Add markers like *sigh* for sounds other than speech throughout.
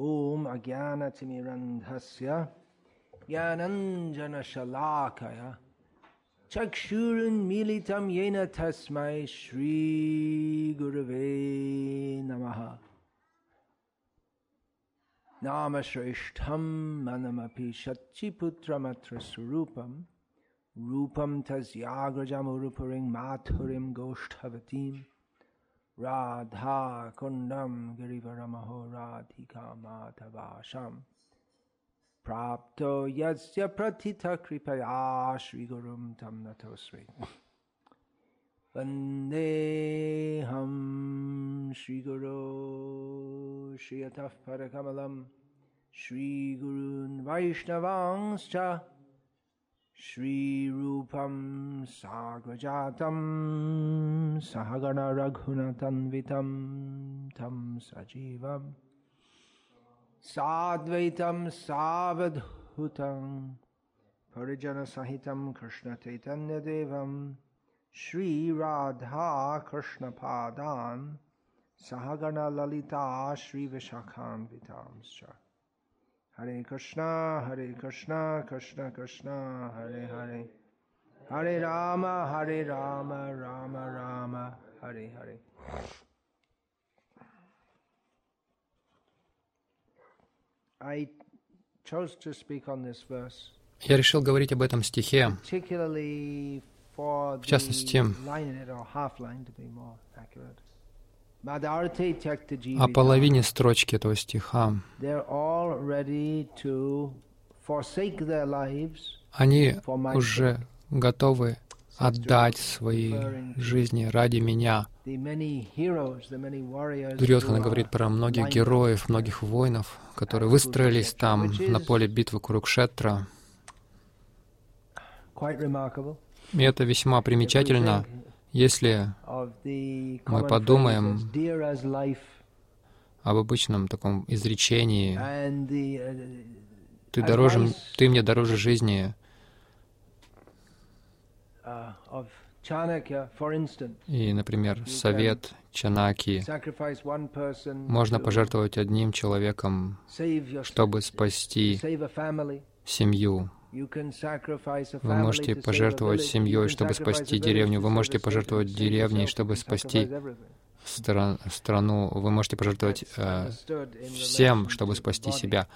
ॐ अज्ञानतिमिरन्धस्य ज्ञानञ्जनशलाकया चक्षुरुन्मीलितं येन तस्मै श्रीगुरवे नमः। नामश्रेष्ठं मनमपि शच्चिपुत्रमत्र स्वरूपं रूपं तस्याग्रजमुरुपुरीं माथुरीं गोष्ठवतीं राधाकुण्डं गिरिवरमहो राधिका माधवाशाम् प्राप्तो यस्य प्रथितकृपया श्रीगुरुं तं नतोऽस्मि। वन्देऽहं श्रीगुरो श्रियतः परकमलं। श्रीगुरून् वैष्णवांश्च श्रीरूपं साग्रजातं सहगणरघुनतन्वितं तं सजीवम् साद्वैतं सावधूतं परिजनसहितं कृष्णचैतन्यदेवं श्रीराधाकृष्णपादान् सहगणललिता श्रीविशाखान्वितांश्च Hare Krishna, Hare Krishna, Krishna Krishna, Hare Hare. Hare Rama, Hare Rama, Rama Rama, Hare Hare. I chose to speak on this verse. Я решил говорить об этом стихе, в частности, о половине строчки этого стиха. Они уже готовы отдать свои жизни ради меня. Дурьотхана говорит про многих героев, многих воинов, которые выстроились там на поле битвы Курукшетра. И это весьма примечательно, если Мы подумаем об обычном таком изречении. uh, «ты, дороже, ты мне дороже жизни», uh, и, например, совет Чанаки. можно пожертвовать одним человеком, чтобы спасти семью. Вы можете пожертвовать семьей, чтобы спасти деревню. Вы можете пожертвовать деревней, чтобы спасти стран- страну. Вы можете пожертвовать э, всем, чтобы спасти себя.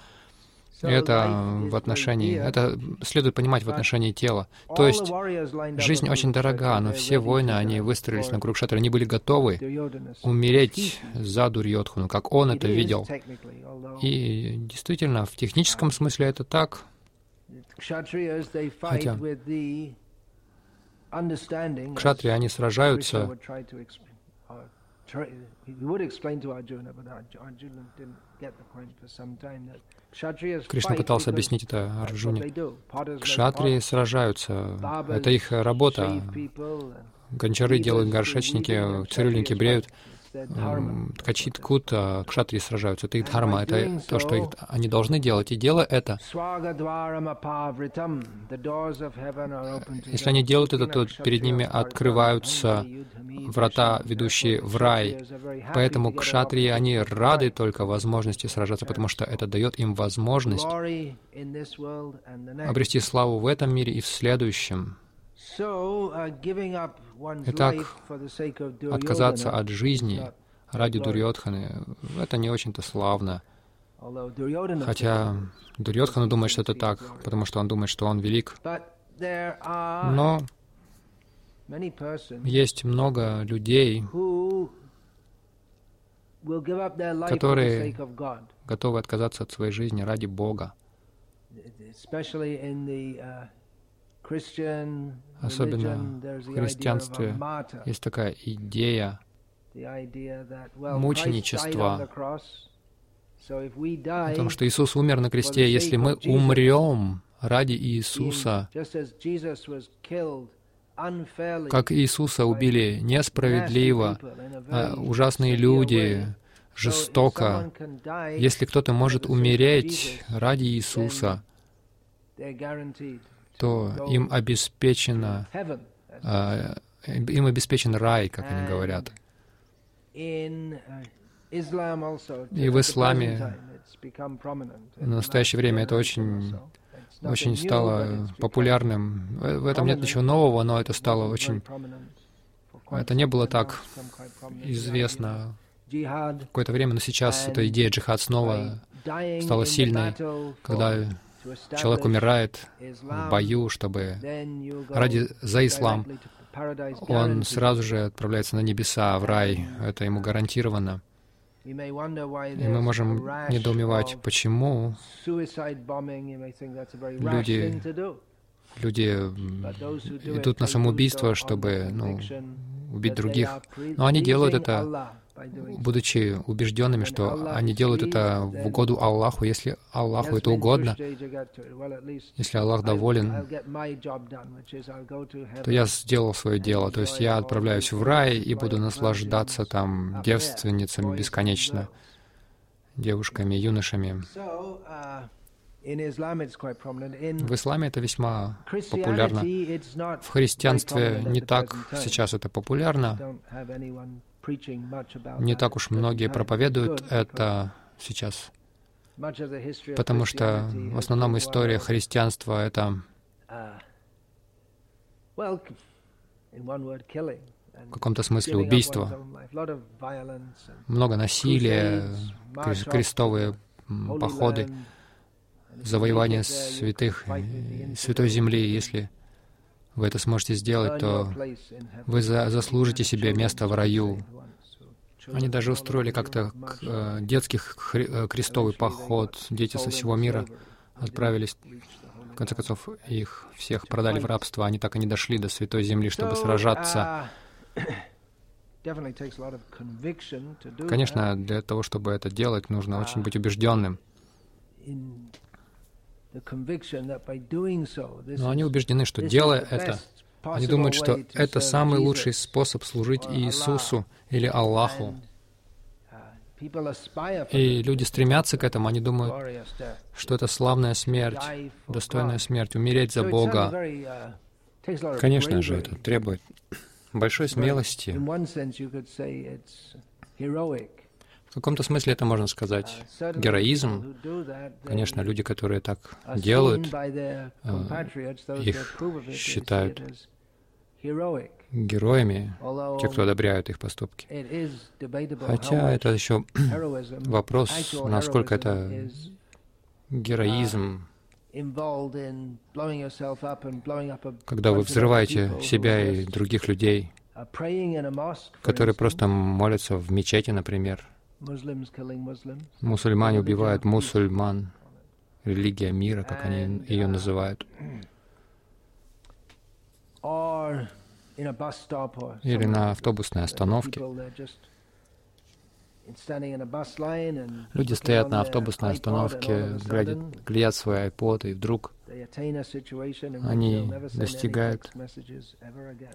Это в отношении, это следует понимать в отношении тела. То есть жизнь очень дорога, но все воины, to они выстроились на Курукшетре, они были готовы умереть за Дурьотхану, как он это видел. И действительно, в техническом смысле это так. Хотя Кшатри, они сражаются Кришна пытался объяснить это Арджуне. Кшатрии сражаются. Это их работа. Гончары делают горшечники, цирюльники бреют, ткачи ткут, а кшатрии сражаются. Это их дхарма, это то, что их, они должны делать. И делая это, Если они делают это, то перед ними открываются врата, ведущие в рай. Поэтому кшатрии, они рады только возможности сражаться, потому что это дает им возможность обрести славу в этом мире и в следующем. So, uh, giving up one's Итак, Отказаться от жизни ради. Дурьотханы, это не очень-то славно. Хотя Дурьотхана думает, что это так, потому что он думает, что он велик. Но есть много людей, которые готовы отказаться от своей жизни ради Бога. Особенно в христианстве есть такая идея мученичества, о том, что Иисус умер на кресте. Если мы умрем ради Иисуса, как Иисуса убили несправедливо, а, ужасные люди, жестоко, если кто-то может умереть ради Иисуса, то им обеспечено, а, им обеспечен рай, как они говорят. И в исламе В настоящее время это очень, очень стало популярным. В этом нет ничего нового, но это стало очень... Это не было так известно какое-то время, но сейчас эта идея джихад снова стала сильной, когда человек умирает в бою, чтобы ради за ислам, он сразу же отправляется на небеса, в рай. Это ему гарантировано. И мы можем недоумевать, почему люди, люди идут на самоубийство, чтобы ну, убить других. Но они делают это будучи убежденными, что они делают это в угоду Аллаху, если Аллаху это угодно, если Аллах доволен, то я сделал свое дело, то есть я отправляюсь в рай и буду наслаждаться там девственницами бесконечно, девушками, юношами. В исламе это весьма популярно. В христианстве не так сейчас это популярно. Не так уж многие проповедуют это сейчас, потому что в основном история христианства — это в каком-то смысле убийство, много насилия, крестовые походы, завоевание святых, святой земли, если вы это сможете сделать, то вы за заслужите себе место в раю. Они даже устроили как-то э, детский хри э, крестовый поход. Дети со всего мира отправились. В конце концов, их всех продали в рабство. Они так и не дошли до Святой Земли, чтобы сражаться. *coughs* Конечно, для того, чтобы это делать, нужно очень быть убежденным. Но они убеждены, что делая это, они думают, что это самый лучший способ служить Иисусу или Аллаху. Uh, И люди стремятся к этому, они думают, что это славная смерть, достойная смерть, умереть за Бога. uh, Конечно же, это требует большой смелости. В каком-то смысле это можно сказать героизм. Конечно, люди, которые так делают, э, их считают героями, те, кто одобряют их поступки. Хотя это еще *clears throat* вопрос, насколько это героизм, когда вы взрываете себя и других людей, которые просто молятся в мечети, например, Мусульмане убивают мусульман, религия мира, как они ее называют. Или на автобусной остановке. Люди стоят на автобусной остановке, глядят, глядят свой iPod, и вдруг они достигают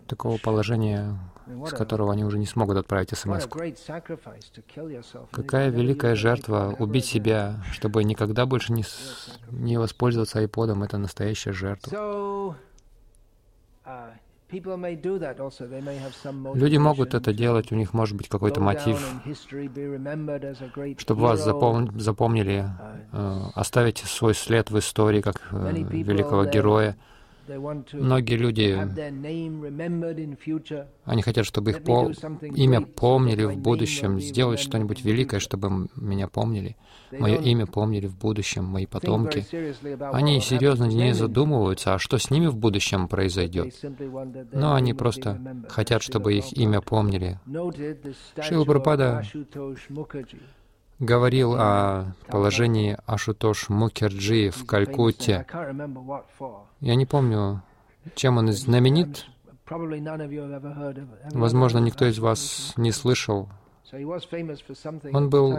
такого положения, с которого они уже не смогут отправить смс. Какая великая жертва убить себя, чтобы никогда больше не, не воспользоваться айподом, это настоящая жертва. Люди могут это делать, у них может быть какой-то мотив, чтобы вас запом запомнили, э, оставить свой след в истории как э, великого героя. Многие люди, они хотят, чтобы их по имя помнили в будущем, сделать что-нибудь великое, чтобы меня помнили, мое имя помнили в будущем, мои потомки. Они серьезно не задумываются, а что с ними в будущем произойдет. Но они просто хотят, чтобы их имя помнили. Шила говорил о положении Ашутош Мукерджи в Калькутте. Я не помню, чем он знаменит. Возможно, никто из вас не слышал. Он был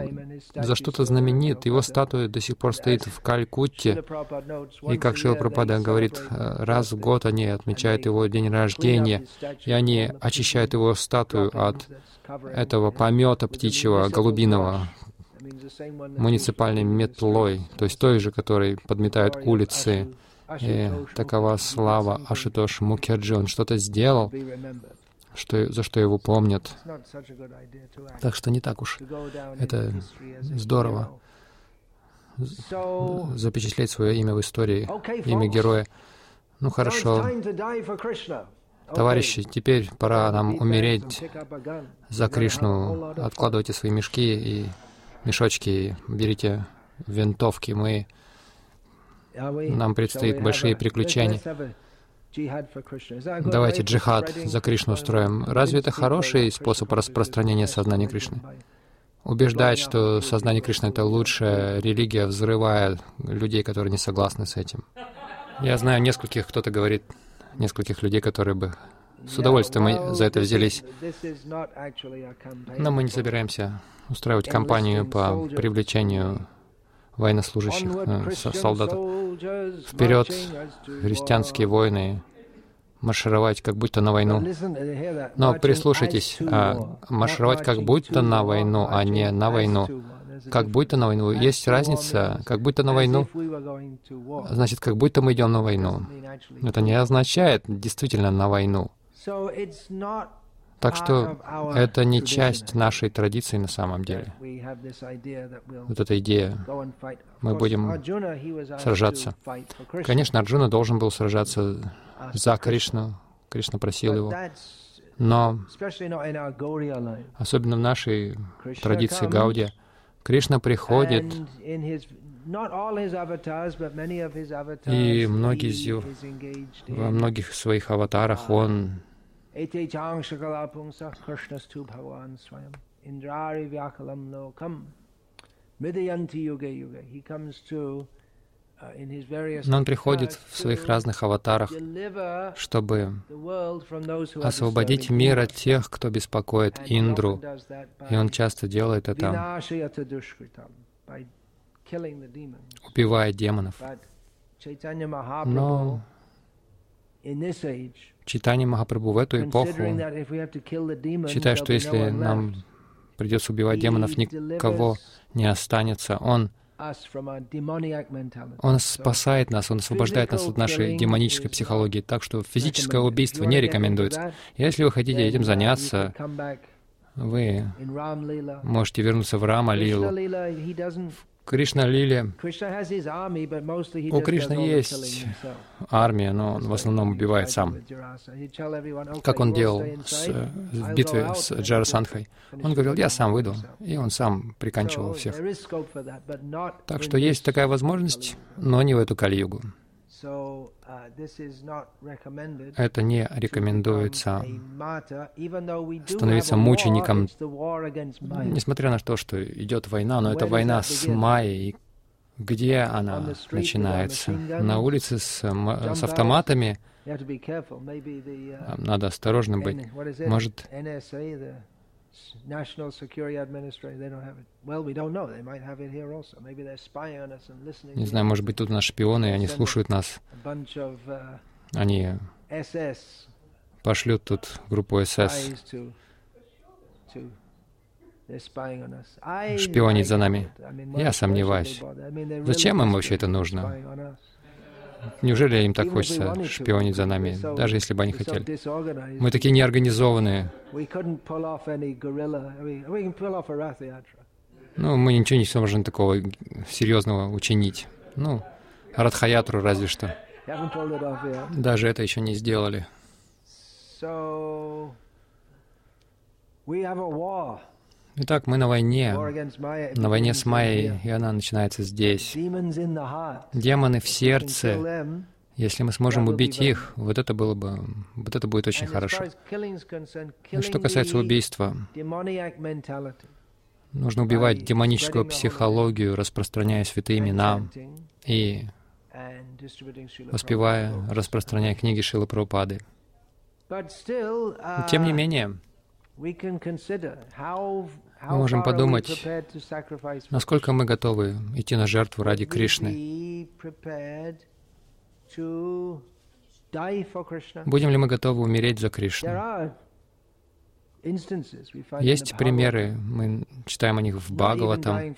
за что-то знаменит. Его статуя до сих пор стоит в Калькутте. И как Шила Прабхупада говорит, раз в год они отмечают его день рождения, и они очищают его статую от этого помета птичьего, голубиного, муниципальной метлой, то есть той же, которой подметают улицы. И такова слава Ашитош Мукерджи. Он что-то сделал, что, за что его помнят. Так что не так уж это здорово запечатлеть свое имя в истории, имя героя. Ну хорошо, товарищи, теперь пора нам умереть за Кришну. Откладывайте свои мешки и мешочки, берите винтовки. Мы, нам предстоит большие приключения. Давайте джихад за Кришну устроим. Разве это хороший способ распространения сознания Кришны? Убеждать, что сознание Кришны — это лучшая религия, взрывая людей, которые не согласны с этим. Я знаю нескольких, кто-то говорит, нескольких людей, которые бы с удовольствием за это взялись. Но мы не собираемся устраивать кампанию по привлечению военнослужащих, э, солдатов. Вперед, христианские воины, маршировать как будто на войну. Но прислушайтесь, а, маршировать как будто на войну, а не на войну. Как будто на войну. Есть разница. Как будто на войну. Значит, как будто мы идем на войну. Это не означает действительно на войну. Так что это не часть нашей традиции на самом деле. Вот эта идея. Мы будем сражаться. Конечно, Арджуна должен был сражаться за Кришну. Кришна просил его. Но, особенно в нашей традиции Гаудия, Кришна приходит, и многие из во многих своих аватарах он Vyakalam lokam midayanti. He comes to но он приходит в своих разных аватарах, чтобы освободить мир от тех, кто беспокоит Индру. И он часто делает это, убивая демонов. Но Читание Махапрабху в эту эпоху, считая, что если нам придется убивать демонов, никого не останется, Он он спасает нас, Он освобождает нас от нашей демонической психологии. Так что физическое убийство не рекомендуется. Если вы хотите этим заняться, вы можете вернуться в Рама Лилу. Кришна Лиле. У Кришны есть армия, но он в основном убивает сам. Как он делал с, в битве с Джарасандхой. Он говорил, я сам выйду, и он сам приканчивал всех. Так что есть такая возможность, но не в эту Кали-югу. Uh, Это не рекомендуется становиться мучеником, несмотря на то, что идет война, но это война с Майей. Где она начинается? На улице с, с автоматами. Uh, Надо осторожно быть. Может, National Security Administration, they don't have it. Well, we don't know. They might have it here also. Maybe they're spying on us and listening. Не знаю, может быть, тут наши шпионы, и они слушают нас. Uh, они пошлют тут группу СС шпионить за нами. Я сомневаюсь. Зачем им вообще это нужно? Неужели им так хочется шпионить за нами, даже если бы они хотели? Мы такие неорганизованные. Ну, мы ничего не сможем такого серьезного учинить. Ну, Радхаятру разве что. Даже это еще не сделали. Итак, мы на войне, на войне с Майей, и она начинается здесь. Демоны в сердце. Если мы сможем убить их, вот это было бы, вот это будет очень хорошо. И что касается убийства, нужно убивать демоническую психологию, распространяя святые имена и воспевая, распространяя книги Шилы Прабхупады. Тем не менее, мы можем подумать, насколько мы готовы идти на жертву ради Кришны. Будем ли мы готовы умереть за Кришну? Есть примеры, мы читаем о них в Бхагаватам,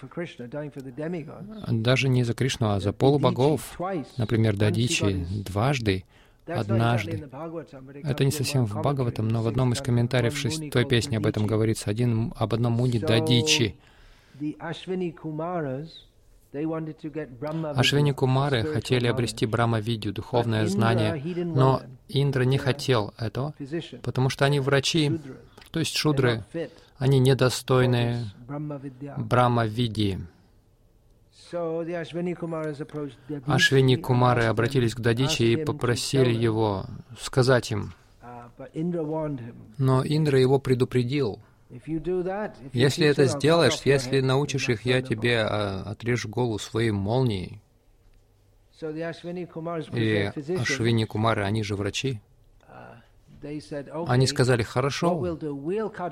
даже не за Кришну, а за полубогов, например, Дадичи, дважды однажды. Это не совсем в Бхагаватам, но в одном из комментариев шестой песни об этом говорится, один, об одном муни Дадичи. Ашвини Кумары хотели обрести Брахма-видью, духовное знание, но Индра не хотел этого, потому что они врачи, то есть шудры, они недостойны Брахма-видии. Ашвини Кумары обратились к Дадичи и попросили его сказать им. Но Индра его предупредил. Если это сделаешь, если научишь их, я тебе а, отрежу голову своей молнией. И Ашвини Кумары, они же врачи, они сказали, хорошо,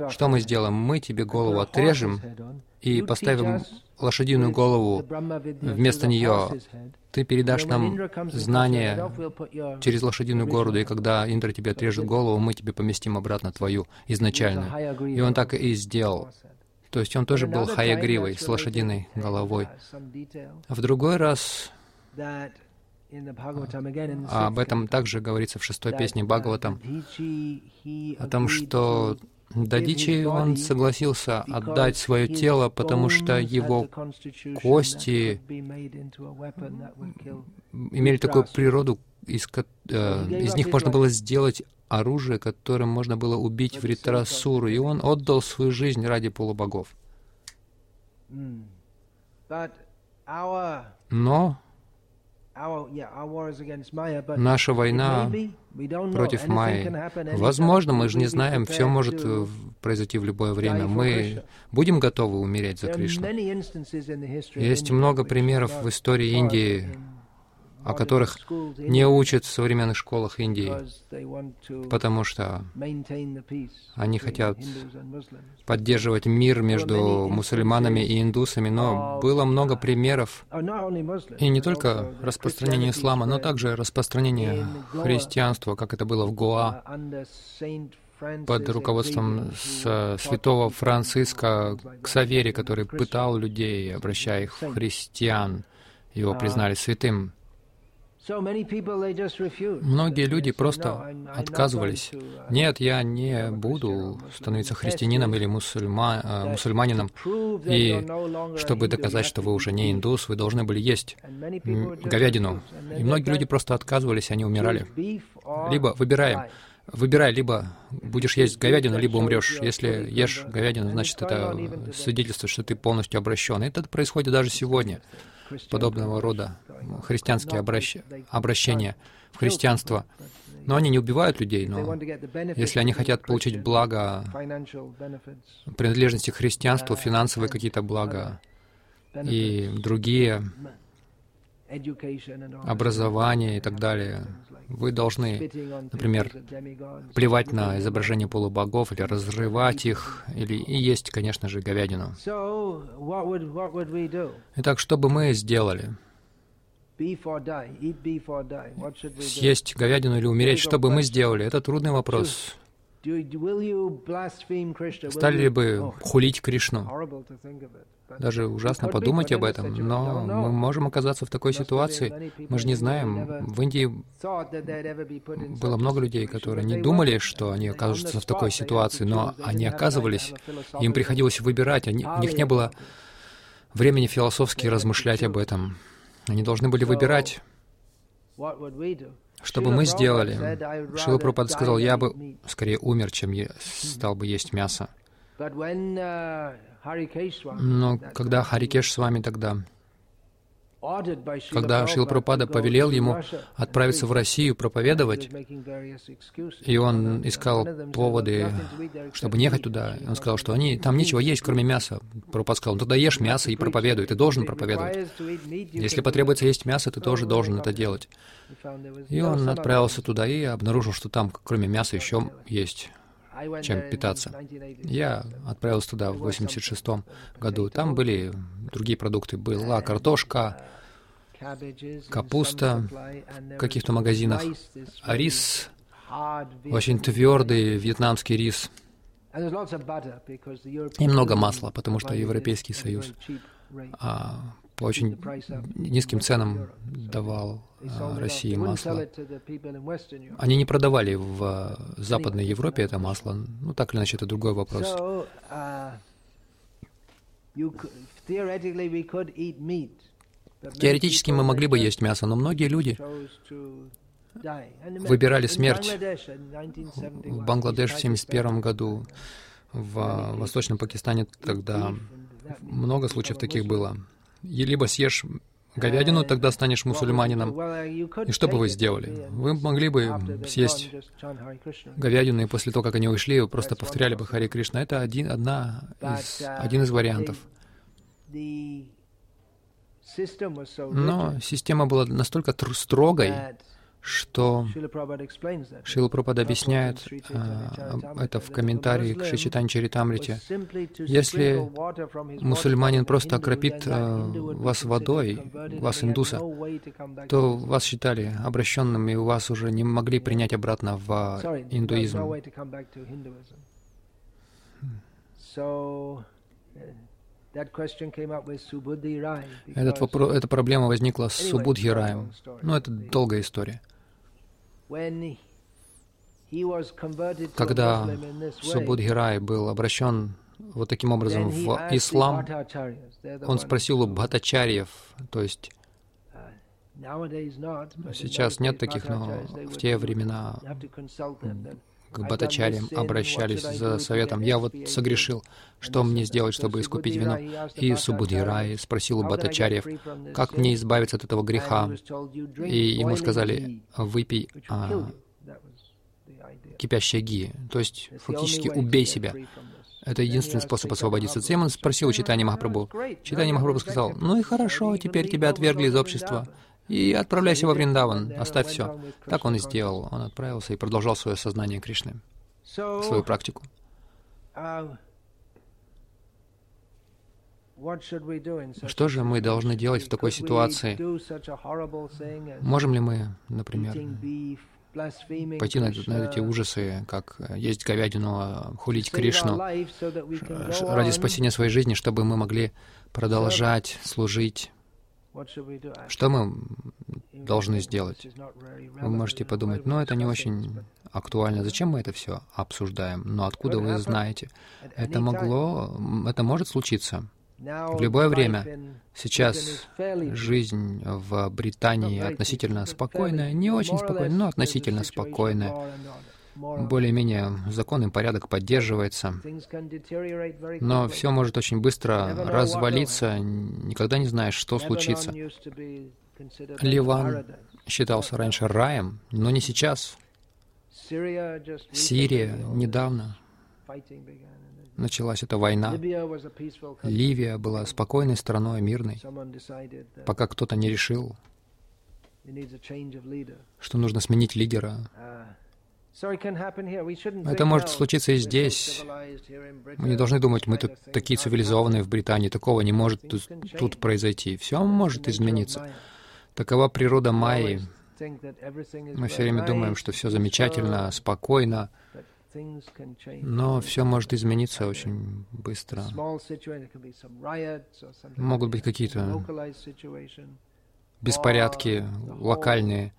что мы сделаем? Мы тебе голову отрежем и поставим лошадиную голову вместо нее. Ты передашь нам знания через лошадиную городу, и когда Индра тебе отрежет голову, мы тебе поместим обратно твою изначальную. И он так и сделал. То есть он тоже был хаягривой, с лошадиной головой. В другой раз об этом также говорится в шестой песне Бхагаватам, о том, что Дадичи, он согласился отдать свое тело, потому что его кости имели такую природу, из, э, из них можно было сделать оружие, которым можно было убить Вритрасуру, и он отдал свою жизнь ради полубогов. Но Наша война против Майи. Возможно, мы же не знаем, все может э, произойти в любое время. Мы будем готовы умереть за Кришну. Есть много примеров в истории Индии, о которых не учат в современных школах Индии, потому что они хотят поддерживать мир между мусульманами и индусами, но было много примеров, и не только распространение ислама, но также распространение христианства, как это было в Гоа, под руководством святого Франциска Ксавери, который пытал людей, обращая их в христиан. Его признали святым. Многие люди просто отказывались. Нет, я не буду становиться христианином или мусульма, э, мусульманином. И чтобы доказать, что вы уже не индус, вы должны были есть говядину. И многие люди просто отказывались, они умирали. Либо выбираем. Выбирай, либо будешь есть говядину, либо умрешь. Если ешь говядину, значит, это свидетельство, что ты полностью обращен. И это происходит даже сегодня подобного рода христианские обращ... обращения в христианство. Но они не убивают людей, но если они хотят получить благо принадлежности к христианству, финансовые какие-то блага и другие образование и так далее, вы должны, например, плевать на изображение полубогов или разрывать их, или и есть, конечно же, говядину. Итак, что бы мы сделали? Съесть говядину или умереть, что бы мы сделали? Это трудный вопрос. Стали ли бы oh, хулить Кришну? Даже ужасно подумать об этом, но мы можем оказаться в такой ситуации. Мы же не знаем. В Индии было много людей, которые не думали, что они окажутся в такой ситуации, но они оказывались. Им приходилось выбирать. Они, у них не было времени философски размышлять об этом. Они должны были выбирать. Что бы мы сделали? Шила сказал, я бы скорее умер, чем стал бы есть мясо. Но когда Харикеш с вами тогда, когда Шил Прабхупада повелел ему отправиться в Россию проповедовать, и он искал поводы, чтобы не ехать туда, он сказал, что они, там нечего есть, кроме мяса. Прабхупада сказал, ну тогда ешь мясо и проповедуй, ты должен проповедовать. Если потребуется есть мясо, ты тоже должен это делать. И он отправился туда и обнаружил, что там, кроме мяса, еще есть чем питаться. Я отправился туда в 86 году. Там были другие продукты. Была картошка, капуста в каких-то магазинах, а рис, очень твердый вьетнамский рис, и много масла, потому что Европейский Союз. а, по очень низким ценам давал а, России масло. Они не продавали в а, Западной Европе это масло. Ну, так или иначе, это другой вопрос. Теоретически мы могли бы есть мясо, но многие люди выбирали смерть. В Бангладеш в 1971 году, в Восточном Пакистане тогда много случаев таких было. Либо съешь говядину, тогда станешь мусульманином. И что бы вы сделали? Вы могли бы съесть говядину, и после того, как они ушли, вы просто повторяли бы Хари Кришна. Это один, одна из, один из вариантов. Но система была настолько строгой, что Шила Прабхупада объясняет а, это в комментарии к Шичитань Чаритамрите. Если мусульманин просто окропит а, вас водой, вас индуса, то вас считали обращенным, и вас уже не могли принять обратно в индуизм. Этот вопрос, эта проблема возникла с Субудхи Раем. Ну, это долгая история. Когда Субудхи Рай был обращен вот таким образом в ислам, он спросил у бхатачарьев, то есть сейчас нет таких, но в те времена к батачарям обращались за советом. Я вот согрешил, что мне сделать, чтобы искупить вину? И Субудхирай спросил у батачарьев, как мне избавиться от этого греха? И ему сказали, выпей а, кипящее ги, то есть фактически убей себя. Это единственный способ освободиться. Затем он спросил у Читани Махапрабху. Читани Махапрабху сказал, ну и хорошо, теперь тебя отвергли из общества и отправляйся во Вриндаван, оставь все. Так он и сделал. Он отправился и продолжал свое сознание Кришны, свою практику. Что же мы должны делать в такой ситуации? Можем ли мы, например, пойти на, на эти ужасы, как есть говядину, а хулить Кришну ради спасения своей жизни, чтобы мы могли продолжать служить что мы должны сделать? Вы можете подумать, ну это не очень актуально. Зачем мы это все обсуждаем? Но откуда вы знаете? Это могло, это может случиться. В любое время. Сейчас жизнь в Британии относительно спокойная, не очень спокойная, но относительно спокойная более-менее закон и порядок поддерживается. Но все может очень быстро развалиться, никогда не знаешь, что случится. Ливан считался раньше раем, но не сейчас. Сирия недавно началась эта война. Ливия была спокойной страной, мирной, пока кто-то не решил, что нужно сменить лидера. Это может случиться и здесь. Мы не должны думать, мы тут такие цивилизованные в Британии, такого не может тут, тут произойти. Все может измениться. Такова природа Майи. Мы все время думаем, что все замечательно, спокойно, но все может измениться очень быстро. Могут быть какие-то беспорядки локальные,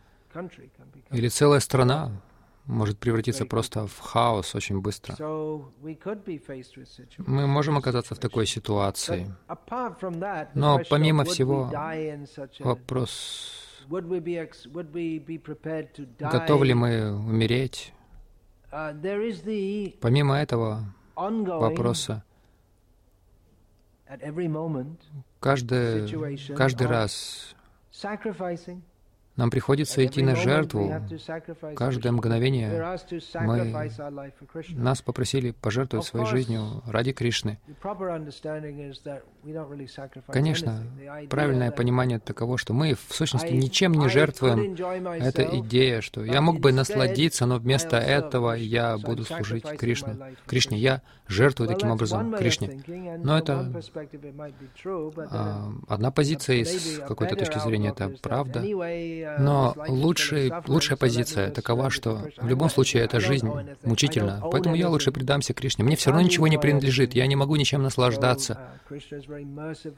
или целая страна может превратиться просто в хаос очень быстро. Мы можем оказаться в такой ситуации. Но помимо всего, вопрос, готовы ли мы умереть? Помимо этого вопроса, каждый, каждый раз нам приходится идти на жертву. Каждое мгновение мы, нас попросили пожертвовать своей жизнью ради Кришны. Конечно, правильное понимание таково, что мы в сущности ничем не жертвуем. Это идея, что я мог бы насладиться, но вместо этого я буду служить Кришне. Кришне, я жертвую таким образом Кришне. Но это а, одна позиция из какой-то точки зрения, это правда. Но лучший, лучшая позиция такова, что в любом случае эта жизнь мучительна, поэтому я лучше предамся Кришне. Мне все равно ничего не принадлежит, я не могу ничем наслаждаться.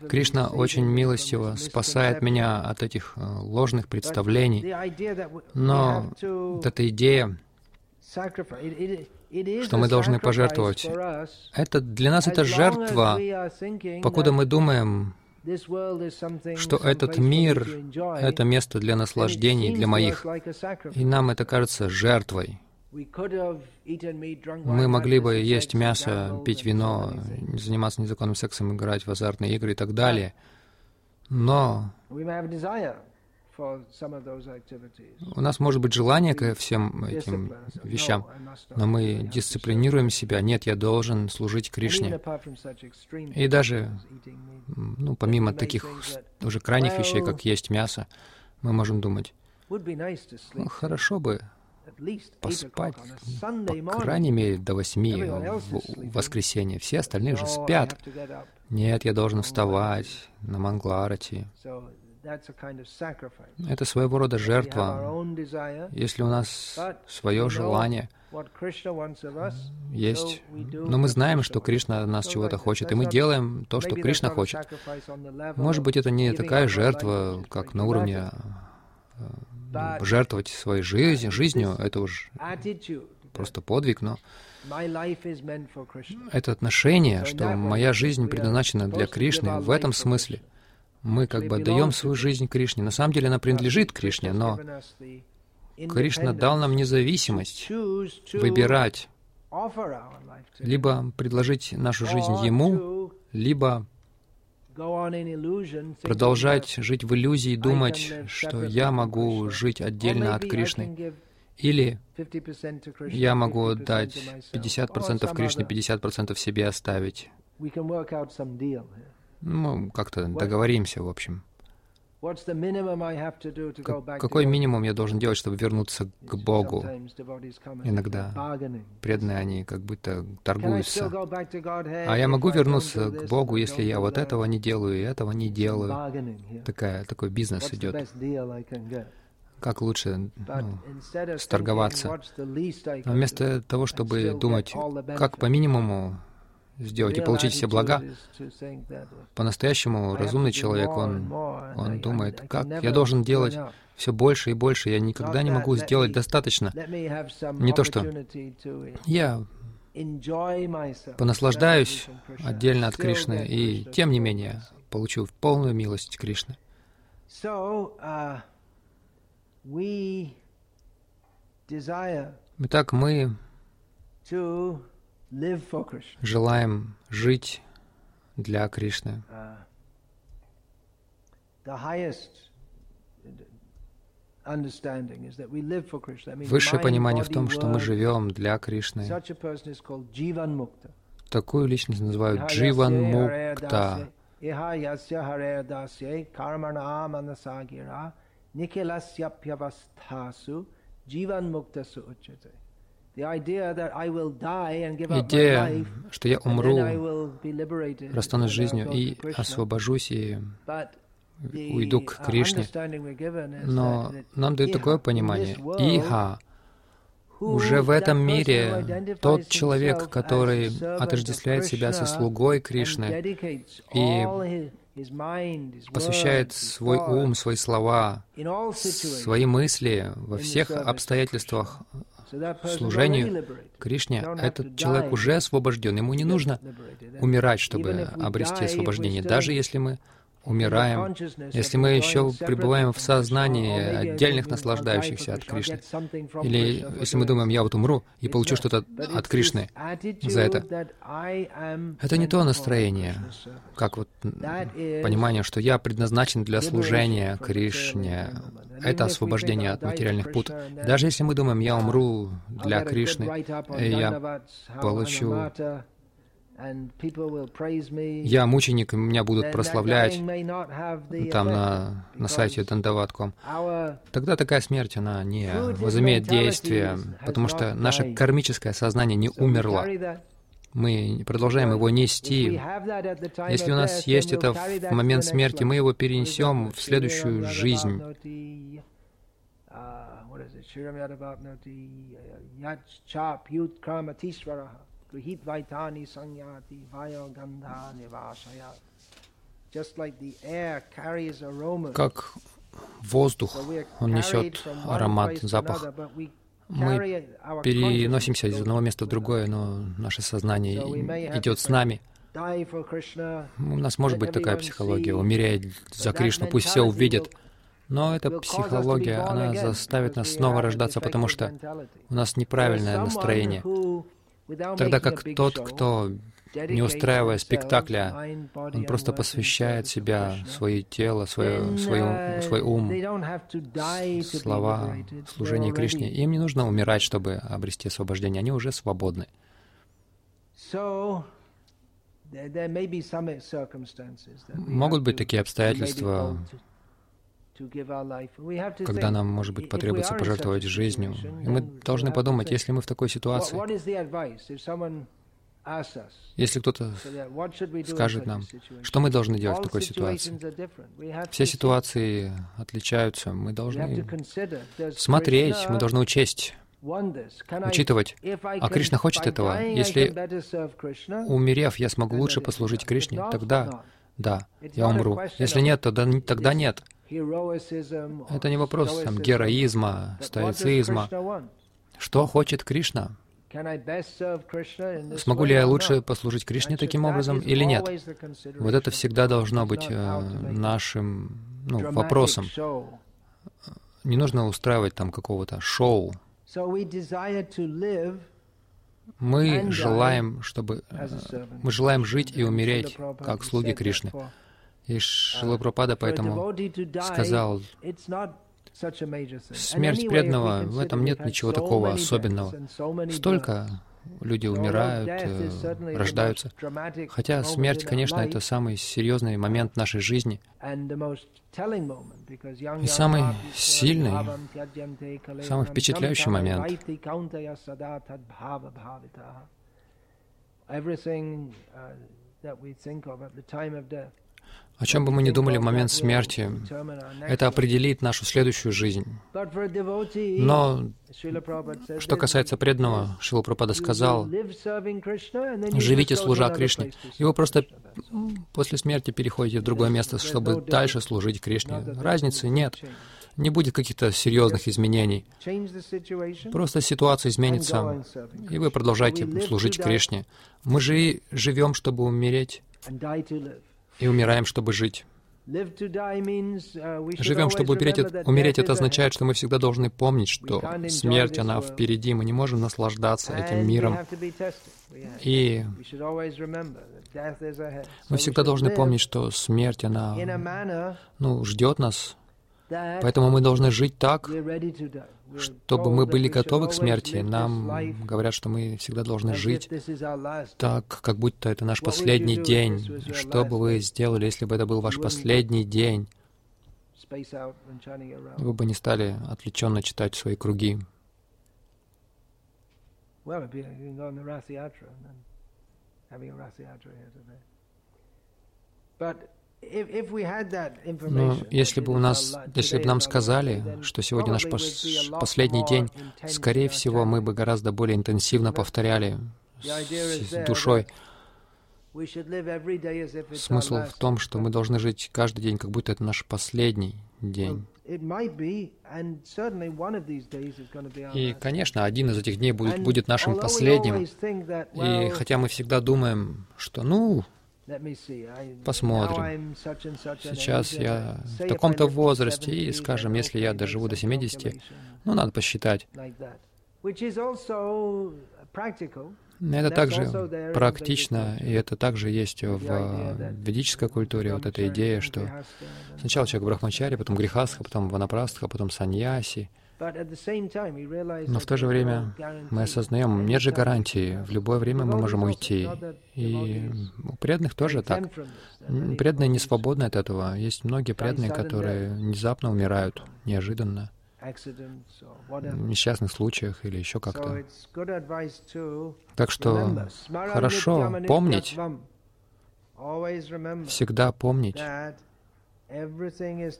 Кришна очень милостиво спасает меня от этих э, ложных представлений. Но вот эта идея, что мы должны пожертвовать, это для нас это жертва, покуда мы думаем, что этот мир — это место для наслаждений, для моих. И нам это кажется жертвой. Мы могли бы есть мясо, пить вино, заниматься незаконным сексом, играть в азартные игры и так далее. Но у нас может быть желание ко всем этим вещам, но мы дисциплинируем себя. Нет, я должен служить Кришне. И даже, ну, помимо таких уже крайних вещей, как есть мясо, мы можем думать, ну, хорошо бы поспать, по крайней мере, до восьми в воскресенье. Все остальные же спят. Нет, я должен вставать на Мангларати. Это своего рода жертва. Если у нас свое желание есть, но мы знаем, что Кришна от нас чего-то хочет, и мы делаем то, что Кришна хочет. Может быть, это не такая жертва, как на уровне э, жертвовать своей жизнью, жизнью, это уж просто подвиг, но это отношение, что моя жизнь предназначена для Кришны. в этом смысле — мы как бы отдаем свою жизнь Кришне. На самом деле она принадлежит Кришне, но Кришна дал нам независимость выбирать, либо предложить нашу жизнь Ему, либо продолжать жить в иллюзии, думать, что я могу жить отдельно от Кришны, или я могу отдать 50% Кришне, 50% себе оставить. Мы как-то договоримся, в общем. Какой минимум я должен делать, чтобы вернуться к Богу? Иногда преданные, они как будто торгуются. А я могу вернуться к Богу, если я вот этого не делаю и этого не делаю. Такая, такой бизнес идет. Как лучше ну, сторговаться? Но вместо того, чтобы думать, как по минимуму сделать и получить все блага. По-настоящему разумный человек, он, он думает, как я должен делать все больше и больше, я никогда не могу сделать достаточно. Не то, что. я понаслаждаюсь отдельно от Кришны, и тем не менее получу полную милость Кришны. Итак, мы желаем жить для Кришны. Высшее понимание в том, что мы живем для Кришны. Такую личность называют Дживан Мукта. Дживан Мукта. Идея, что я умру, расстанусь с жизнью и освобожусь и уйду к uh, Кришне. Но нам дают такое понимание. Иха уже в этом мире тот человек, который отождествляет себя со слугой Кришны и посвящает свой ум, свои слова, свои мысли во всех обстоятельствах служению Кришне, этот человек уже освобожден. Ему не нужно умирать, чтобы обрести освобождение. Даже если мы умираем, если мы еще пребываем в сознании отдельных наслаждающихся от Кришны, или если мы думаем, я вот умру и получу что-то от Кришны за это, это не то настроение, как вот понимание, что я предназначен для служения Кришне. Это освобождение от материальных пут. Даже если мы думаем, я умру для Кришны, я получу я мученик, меня будут прославлять там на, на сайте Dandavad.com. Тогда такая смерть, она не возымеет действия, потому что наше кармическое сознание не умерло. Мы продолжаем его нести. Если у нас есть это в момент смерти, мы его перенесем в следующую жизнь. Как воздух, он несет аромат, запах. Мы переносимся из одного места в другое, но наше сознание идет с нами. У нас может быть такая психология, умереть за Кришну, пусть все увидят. Но эта психология, она заставит нас снова рождаться, потому что у нас неправильное настроение. Тогда как тот, кто, не устраивая спектакля, он просто посвящает себя, свое тело, свое, свое, свой ум, слова, служение Кришне. Им не нужно умирать, чтобы обрести освобождение. Они уже свободны. Могут быть такие обстоятельства, когда нам, может быть, потребуется пожертвовать жизнью. И мы должны подумать, если мы в такой ситуации, если кто-то скажет нам, что мы должны делать в такой ситуации. Все ситуации отличаются. Мы должны смотреть, мы должны учесть, учитывать. А Кришна хочет этого. Если, умерев, я смогу лучше послужить Кришне, тогда да, я умру. Если нет, тогда, тогда нет. Это не вопрос там, героизма, стоицизма. Что хочет Кришна? Смогу ли я лучше послужить Кришне таким образом или нет? Вот это всегда должно быть э, нашим ну, вопросом. Не нужно устраивать там какого-то шоу. Мы желаем, чтобы э, мы желаем жить и умереть как слуги Кришны. И Шила Прабхупада поэтому сказал, смерть преданного, в этом нет ничего такого особенного. Столько люди умирают, э, рождаются. Хотя смерть, конечно, это самый серьезный момент нашей жизни. И самый сильный, самый впечатляющий момент. О чем бы мы ни думали в момент смерти, это определит нашу следующую жизнь. Но что касается преданного, Шила Прабхада сказал, живите служа Кришне, и вы просто после смерти переходите в другое место, чтобы дальше служить Кришне. Разницы нет. Не будет каких-то серьезных изменений. Просто ситуация изменится, и вы продолжаете служить Кришне. Мы же живем, чтобы умереть и умираем, чтобы жить. Uh, Живем, чтобы умереть. Умереть это означает, что мы всегда должны помнить, что смерть, она впереди. Мы не можем наслаждаться этим миром. И мы всегда должны помнить, что смерть, она ну, ждет нас. Поэтому мы должны жить так, чтобы мы были готовы к смерти. Нам говорят, что мы всегда должны жить так, как будто это наш последний день. Что бы вы сделали, если бы это был ваш последний день? Вы бы не стали отвлеченно читать свои круги. But но если бы у нас, если бы нам сказали, что сегодня наш пос последний день, скорее всего, мы бы гораздо более интенсивно повторяли с душой. Смысл в том, что мы должны жить каждый день, как будто это наш последний день. И, конечно, один из этих дней будет, будет нашим последним. И хотя мы всегда думаем, что, ну, Посмотрим. Сейчас я в таком-то возрасте, и, скажем, если я доживу до 70, ну, надо посчитать. Это также практично, и это также есть в ведической культуре, вот эта идея, что сначала человек брахмачари, потом грехастха, потом ванапрастха, потом саньяси — но в то же время мы осознаем, нет же гарантии, в любое время мы можем уйти. И у преданных тоже так. Преданные не свободны от этого. Есть многие преданные, которые внезапно умирают, неожиданно, в несчастных случаях или еще как-то. Так что хорошо помнить, всегда помнить,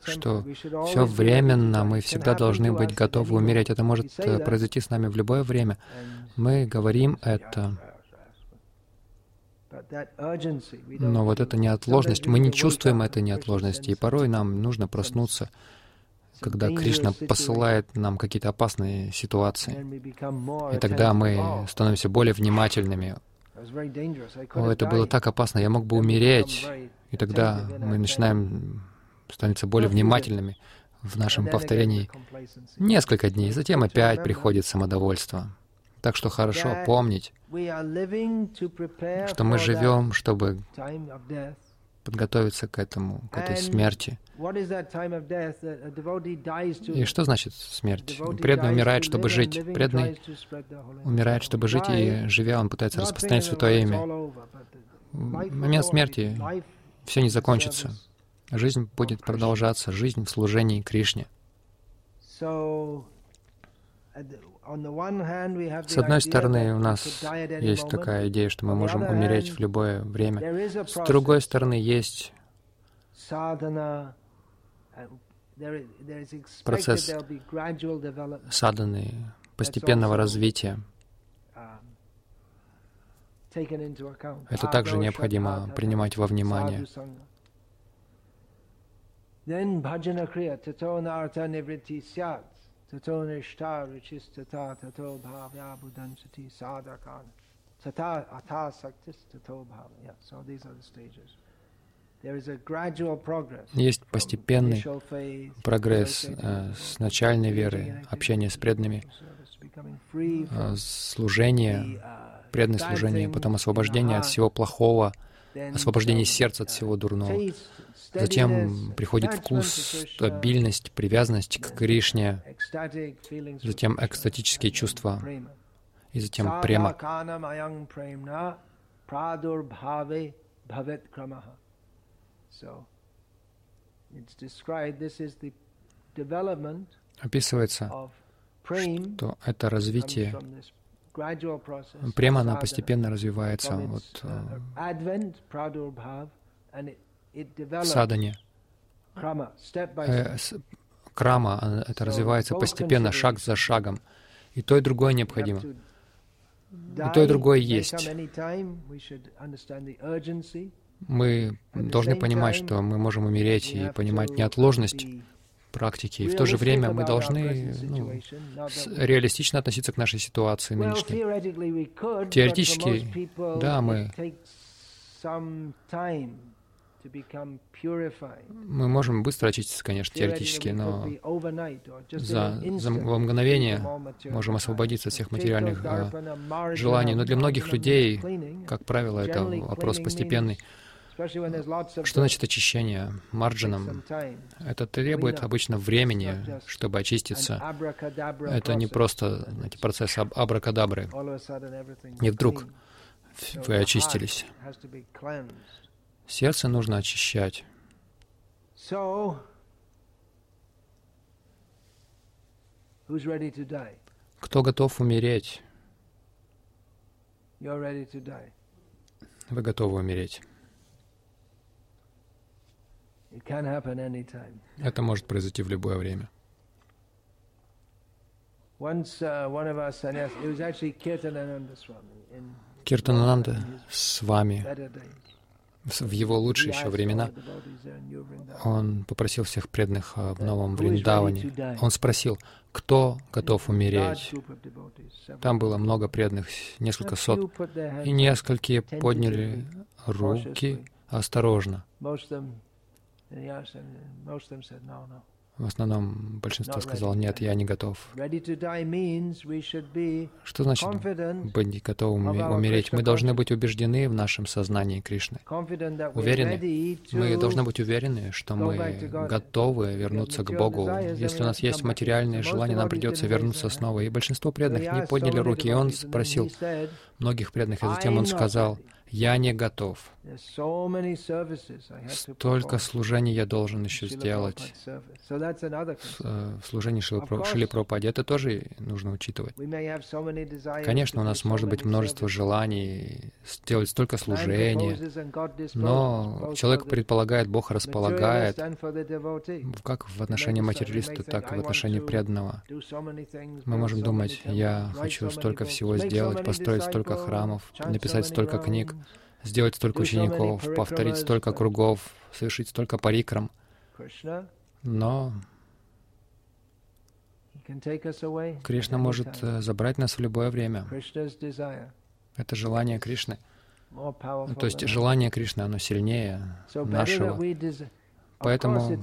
что все временно, мы всегда должны быть готовы умереть. Это может э, произойти с нами в любое время. Мы говорим это. Но вот эта неотложность, мы не чувствуем этой неотложности, и порой нам нужно проснуться, когда Кришна посылает нам какие-то опасные ситуации. И тогда мы становимся более внимательными. О, это было так опасно, я мог бы умереть. И тогда мы начинаем становиться более внимательными в нашем повторении несколько дней, затем опять приходит самодовольство. Так что хорошо помнить, что мы живем, чтобы подготовиться к этому, к этой смерти. И что значит смерть? Преданный умирает, чтобы жить. Преданный умирает, чтобы жить, и живя, он пытается распространять святое имя. В момент смерти все не закончится. Жизнь будет продолжаться, жизнь в служении Кришне. С одной стороны, у нас есть такая идея, что мы можем умереть в любое время. С другой стороны, есть процесс саданы, постепенного развития. Это также необходимо принимать во внимание. Then bhajana kriya tato narta nivritti syat. Tato nishta ruchistata tato bhavya buddhansati sadhakan. Tata ata saktis tato bhava. Yeah, so these are the stages. Есть постепенный прогресс э, с начальной веры, общение с преданными, э, служение, преданное служение, потом освобождение от всего плохого, освобождение сердца от всего дурного. Затем приходит вкус, стабильность, привязанность к Кришне, затем экстатические чувства, и затем према. Описывается, что это развитие Према, она постепенно развивается вот, в садане. Э, крама, это развивается постепенно, шаг за шагом. И то, и другое необходимо. И то, и другое есть. Мы должны понимать, что мы можем умереть и понимать неотложность практики. И в то же время мы должны ну, реалистично относиться к нашей ситуации нынешней. Теоретически, да, мы мы можем быстро очиститься, конечно, теоретически, но за, за во мгновение можем освободиться от всех материальных э, желаний. Но для многих людей, как правило, это вопрос постепенный. Что значит очищение марджином? Это требует обычно времени, чтобы очиститься. Это не просто знаете, процесс *laughs* аб абракадабры. Не вдруг вы очистились. Сердце нужно очищать. Кто готов умереть? Вы готовы умереть. Это может произойти в любое время. Киртанананда с вами. В его лучшие еще времена, он попросил всех преданных в Новом Вриндаване. Он спросил, кто готов умереть. Там было много преданных, несколько сот, и несколько подняли руки осторожно. В основном большинство сказало, нет, я не готов. Что значит быть готовым умереть? Мы должны быть убеждены в нашем сознании Кришны. Уверены. Мы должны быть уверены, что мы готовы вернуться к Богу. Если у нас есть материальные желания, нам придется вернуться снова. И большинство преданных не подняли руки, и он спросил многих преданных, и затем он сказал, я не готов. Столько служений я должен еще сделать. Э, в служении Шили Пропаде это тоже нужно учитывать. Конечно, у нас может быть множество желаний сделать столько служений, но человек предполагает, Бог располагает, как в отношении материалиста, так и в отношении преданного. Мы можем думать, я хочу столько всего сделать, построить столько храмов, написать столько книг, сделать столько учеников, повторить столько кругов, совершить столько парикрам. Но Кришна может э, забрать нас в любое время. Это желание Кришны. То есть желание Кришны, оно сильнее нашего. Поэтому,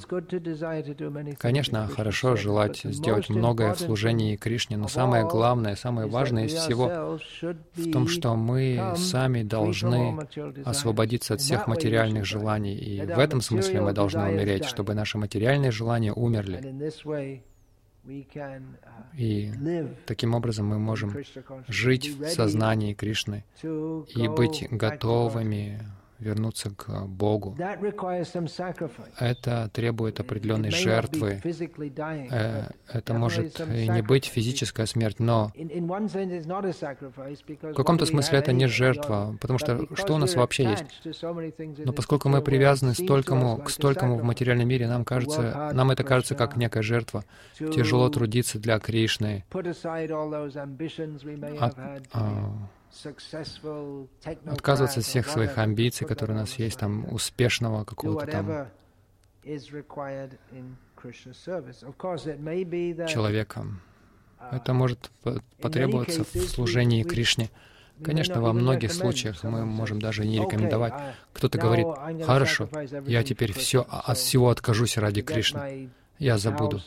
конечно, хорошо желать сделать многое в служении Кришне, но самое главное, самое важное из всего в том, что мы сами должны освободиться от всех материальных желаний. И в этом смысле мы должны умереть, чтобы наши материальные желания умерли. И таким образом мы можем жить в сознании Кришны и быть готовыми вернуться к Богу. Это требует определенной жертвы. Э, это может и не быть физическая смерть, но в каком-то смысле это не жертва, потому что что у нас вообще есть? Но поскольку мы привязаны столькому, к столькому в материальном мире, нам кажется, нам это кажется как некая жертва. Тяжело трудиться для Кришны. От, отказываться от всех своих амбиций, которые у нас есть, там, успешного какого-то там человека. Uh, Это может потребоваться в служении Кришне. Конечно, во многих случаях мы можем даже не рекомендовать. Кто-то говорит, хорошо, я теперь все, от всего откажусь ради Кришны я забуду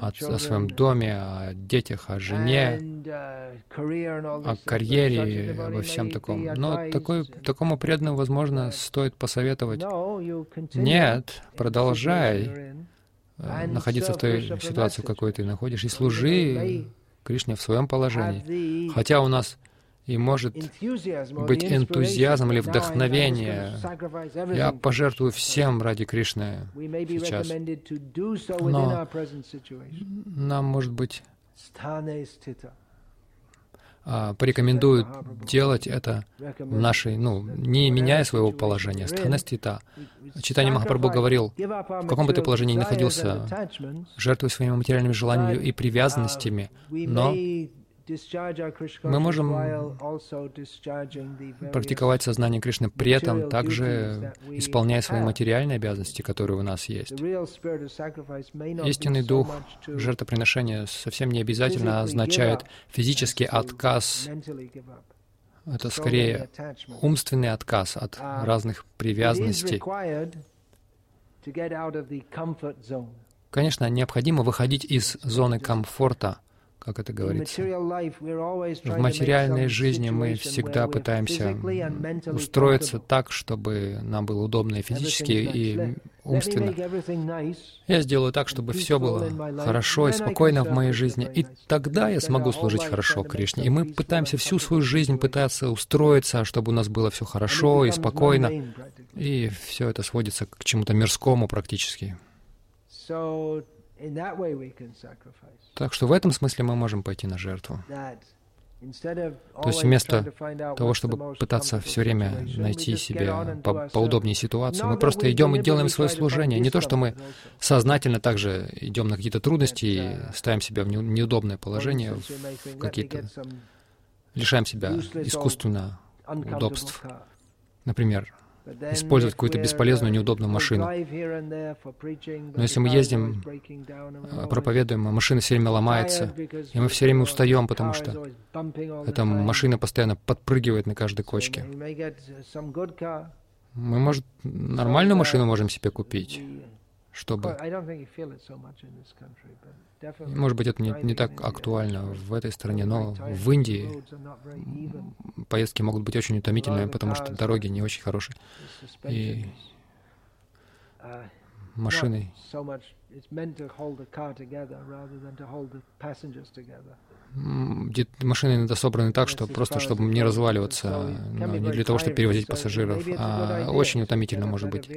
о, о своем доме, о детях, о жене, о карьере, обо всем таком. Но такой, такому преданному, возможно, стоит посоветовать, нет, продолжай э, находиться в той ситуации, в какой ты находишь, и служи Кришне в своем положении. Хотя у нас и может быть энтузиазм или вдохновение. Я пожертвую всем ради Кришны сейчас. Но нам, может быть, а, порекомендуют делать это в нашей, ну, не меняя своего положения. Стханастита. Читание Махапрабху говорил, в каком бы ты положении ни находился, жертвуй своими материальными желаниями и привязанностями, но мы можем практиковать сознание Кришны, при этом также исполняя свои материальные обязанности, которые у нас есть. Истинный дух жертвоприношения совсем не обязательно означает физический отказ. это скорее умственный отказ от uh, разных привязанностей. Конечно, необходимо выходить из зоны комфорта, как это говорится. В материальной жизни мы всегда пытаемся устроиться так, чтобы нам было удобно и физически, и умственно. Я сделаю так, чтобы все было хорошо и спокойно в моей жизни, и тогда я смогу служить хорошо Кришне. И мы пытаемся всю свою жизнь пытаться устроиться, чтобы у нас было все хорошо и спокойно, и все это сводится к чему-то мирскому практически. Так что в этом смысле мы можем пойти на жертву. То есть вместо того, чтобы пытаться все время найти себе по поудобнее ситуацию, мы просто идем и делаем свое служение. Не то, что мы сознательно также идем на какие-то трудности и uh, ставим себя в неудобное положение, в какие-то... лишаем себя искусственно удобств. Например, использовать какую-то бесполезную, неудобную машину. Но если мы ездим, а, проповедуем, а машина все время ломается, и мы все время устаем, потому что эта машина постоянно подпрыгивает на каждой кочке. Мы, может, нормальную машину можем себе купить, чтобы... Может быть, это не, не так актуально в этой стране, но в Индии поездки могут быть очень утомительными, потому что дороги не очень хорошие. И машины машины иногда собраны так, что просто чтобы не разваливаться, но не для того, чтобы перевозить пассажиров, а очень утомительно может быть.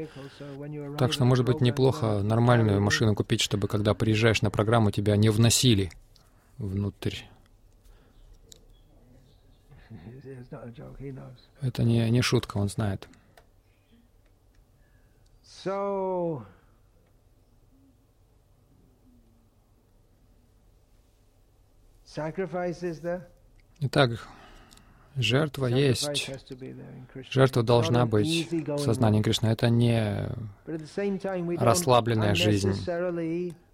Так что, может быть, неплохо нормальную машину купить, чтобы когда приезжаешь на программу, тебя не вносили внутрь. Это не, не шутка, он знает. So, Итак, жертва есть. Жертва должна быть в сознании Кришны. Это не расслабленная жизнь.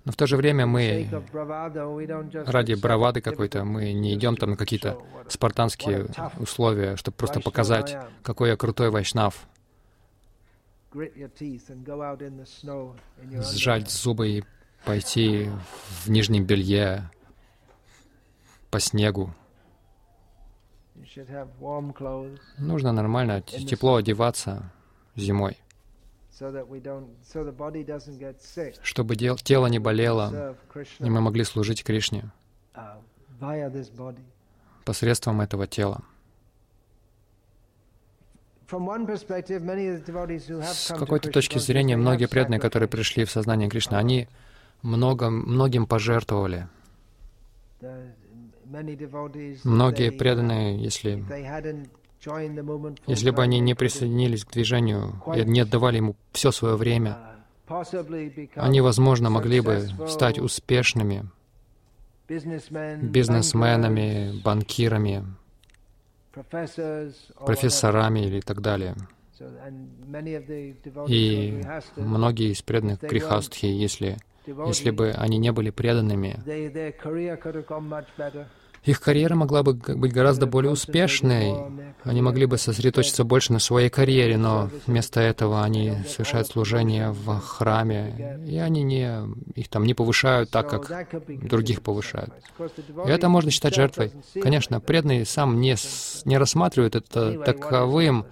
Но в то же время мы ради бравады какой-то, мы не идем там на какие-то спартанские условия, чтобы просто показать, какой я крутой вайшнав. Сжать зубы и пойти в нижнем белье по снегу. Нужно нормально, тепло одеваться зимой чтобы тело не болело, и мы могли служить Кришне uh, посредством этого тела. С какой-то точки зрения, многие преданные, которые пришли в сознание Кришны, они много, многим пожертвовали. Многие преданные, если если бы они не присоединились к движению и не отдавали ему все свое время, они, возможно, могли бы стать успешными бизнесменами, банкирами, профессорами или так далее. И многие из преданных Грихастхи, если, если бы они не были преданными, их карьера могла бы быть гораздо более успешной. Они могли бы сосредоточиться больше на своей карьере, но вместо этого они совершают служение в храме, и они не, их там не повышают так, как других повышают. И это можно считать жертвой. Конечно, преданный сам не, не рассматривает это таковым,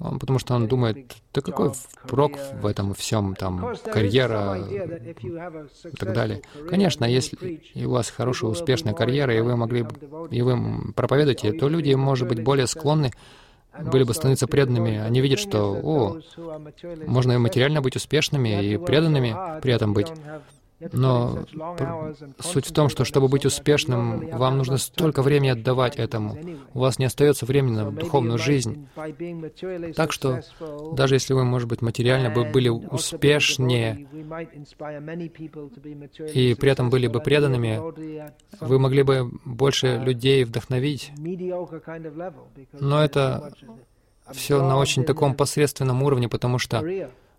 потому что он думает, да какой прок в этом всем, там, карьера и так далее. Конечно, если у вас хорошая, успешная карьера, и вы могли и вы проповедуете, то люди, может быть, более склонны были бы становиться преданными. Они видят, что, о, можно и материально быть успешными, и преданными при этом быть. Но суть в том, что чтобы быть успешным, вам нужно столько времени отдавать этому. У вас не остается времени на духовную жизнь. Так что даже если вы, может быть, материально бы были успешнее и при этом были бы преданными, вы могли бы больше людей вдохновить. Но это все на очень таком посредственном уровне, потому что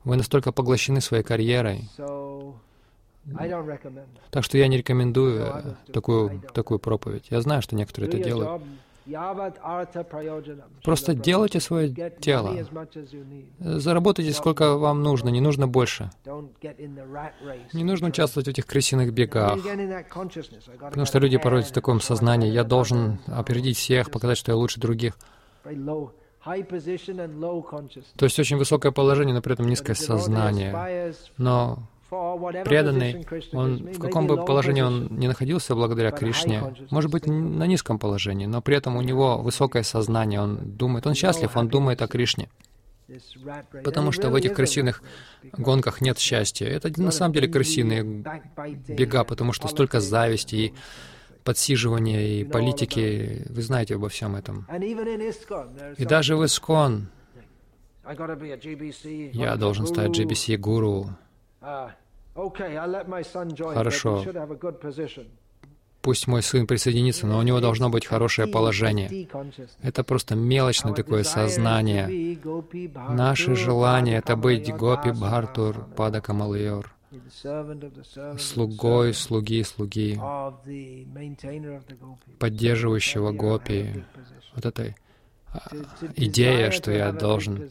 вы настолько поглощены своей карьерой. Так что я не рекомендую э, такую, такую проповедь. Я знаю, что некоторые это делают. Просто делайте свое тело. Заработайте сколько вам нужно, не нужно больше. Не нужно участвовать в этих крысиных бегах. Потому что люди порой в таком сознании, я должен опередить всех, показать, что я лучше других. То есть очень высокое положение, но при этом низкое сознание. Но преданный, он в каком бы положении он ни находился благодаря Кришне, может быть, на низком положении, но при этом у него высокое сознание, он думает, он счастлив, он думает о Кришне. Потому что в этих крысиных гонках нет счастья. Это на самом деле крысиные бега, потому что столько зависти и подсиживания и политики. Вы знаете обо всем этом. И даже в Искон я должен стать GBC-гуру. Хорошо. Пусть мой сын присоединится, но у него должно быть хорошее положение. Это просто мелочное такое сознание. Наше желание — это быть Гопи Бхартур Пада Камалайор, слугой слуги слуги, поддерживающего Гопи. Вот этой идея, что я должен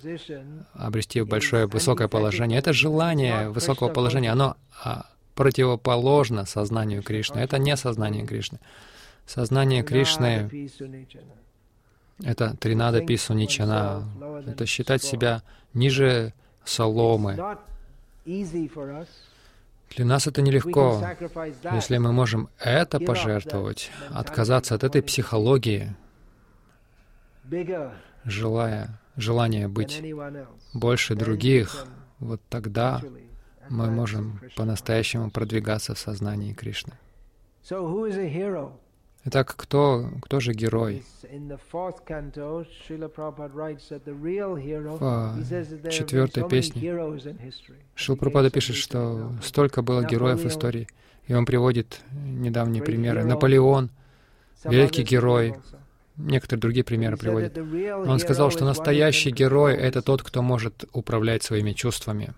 обрести большое, высокое положение. Это желание высокого положения, оно а, противоположно сознанию Кришны. Это не сознание Кришны. Сознание Кришны — это Тринада Пису Ничана. Это считать себя ниже соломы. Для нас это нелегко. Если мы можем это пожертвовать, отказаться от этой психологии, желая, желание быть больше других, вот тогда мы можем по-настоящему продвигаться в сознании Кришны. Итак, кто, кто же герой? В четвертой песне Шилпрапада пишет, что столько было героев в истории, и он приводит недавние примеры. Наполеон, великий герой, некоторые другие примеры приводит. Он сказал, что настоящий герой — это тот, кто может управлять своими чувствами.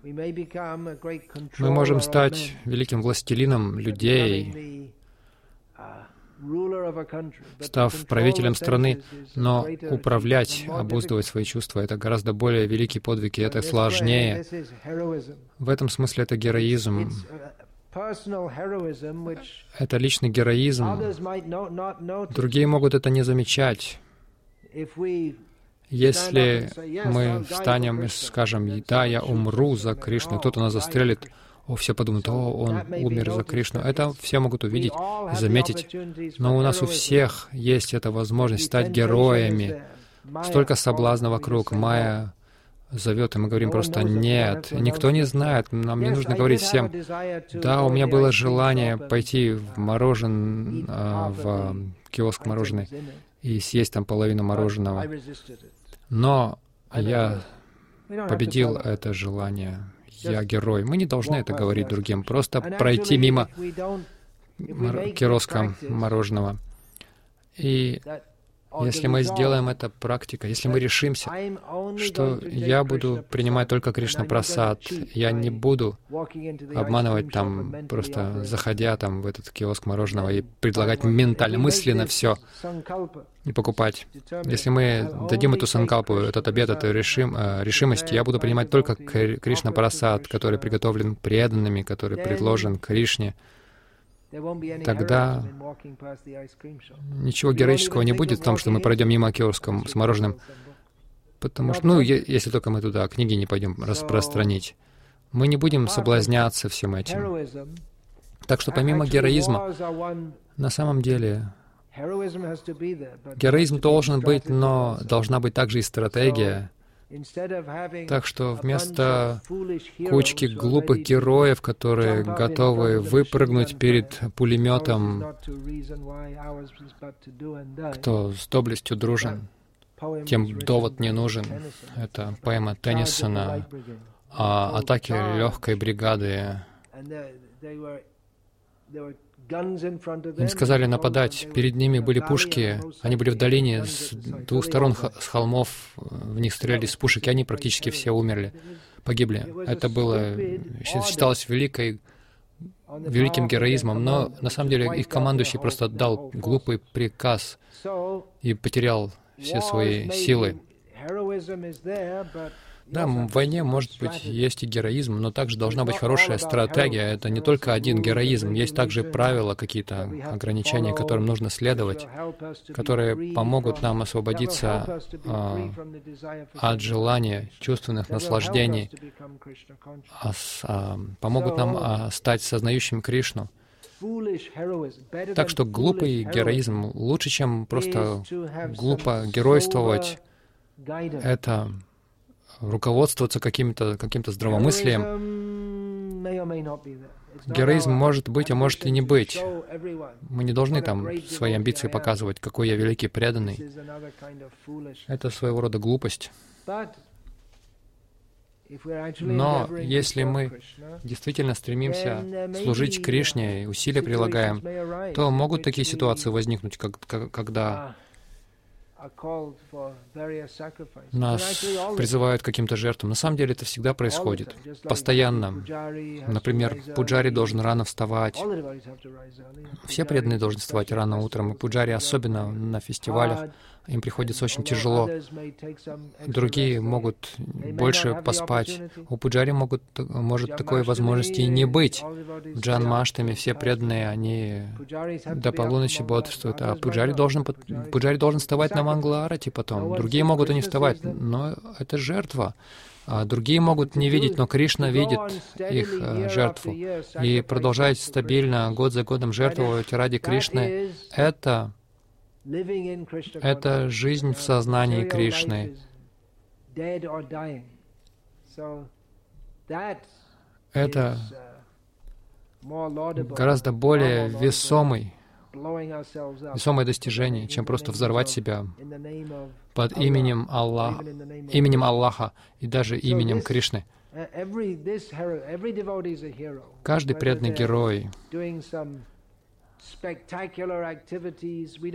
Мы можем стать великим властелином людей, став правителем страны, но управлять, обуздывать свои чувства — это гораздо более великий подвиг, и это сложнее. В этом смысле это героизм. Это личный героизм. Другие могут это не замечать. Если мы встанем и скажем, да, я умру за Кришну, кто-то нас застрелит, о, все подумают, о, он умер за Кришну. Это все могут увидеть заметить. Но у нас у всех есть эта возможность стать героями. Столько соблазна вокруг. Майя зовет, и мы говорим просто «нет». Никто не знает, нам не нужно говорить всем. Да, у меня было желание пойти в морожен, а, в киоск мороженый и съесть там половину мороженого. Но я победил это желание я герой. Мы не должны это говорить другим, просто пройти мимо киоска мороженого. И если мы сделаем это практикой, если мы решимся, что я буду принимать только Кришна Прасад, я не буду обманывать там, просто заходя там в этот киоск мороженого и предлагать ментально, мысленно все и покупать. Если мы дадим эту санкалпу, этот обед, эту решим, э, решимость, я буду принимать только Кришна Прасад, который приготовлен преданными, который предложен Кришне, тогда ничего героического не будет в том, что мы пройдем мимо Киорском с мороженым. Потому что, ну, если только мы туда книги не пойдем распространить, мы не будем соблазняться всем этим. Так что помимо героизма, на самом деле, героизм должен быть, но должна быть также и стратегия, так что вместо кучки глупых героев, которые готовы выпрыгнуть перед пулеметом, кто с доблестью дружен, тем довод не нужен. Это поэма Теннисона о атаке легкой бригады. Им сказали нападать. Перед ними были пушки. Они были в долине с двух сторон с холмов. В них стреляли с пушек, и они практически все умерли, погибли. Это было, считалось великой, великим героизмом, но на самом деле их командующий просто дал глупый приказ и потерял все свои силы. Да, в войне, может быть, есть и героизм, но также должна быть хорошая стратегия. Это не только один героизм, есть также правила, какие-то ограничения, которым нужно следовать, которые помогут нам освободиться а, от желания чувственных наслаждений, а, а, помогут нам а, стать сознающим Кришну. Так что глупый героизм лучше, чем просто глупо геройствовать. Это руководствоваться каким-то каким здравомыслием. Героизм может быть, а может и не быть. Мы не должны там свои амбиции показывать, какой я великий преданный. Это своего рода глупость. Но если мы действительно стремимся служить Кришне и усилия прилагаем, то могут такие ситуации возникнуть, как, когда нас призывают к каким-то жертвам. На самом деле это всегда происходит, постоянно. Например, пуджари должен рано вставать. Все преданные должны вставать рано утром, и пуджари особенно на фестивалях им приходится очень тяжело. Другие могут больше поспать. У пуджари могут, может такой возможности и не быть. В Джан Маштами все преданные, они до полуночи бодрствуют, а пуджари должен, пуджари должен вставать на Мангларати потом. Другие могут и не вставать, но это жертва. А другие могут не видеть, но Кришна видит их э, жертву. И продолжать стабильно год за годом жертвовать ради Кришны — это это жизнь в сознании Кришны. Это гораздо более весомый, весомое достижение, чем просто взорвать себя под именем Аллаха, именем Аллаха и даже именем Кришны. Каждый преданный герой,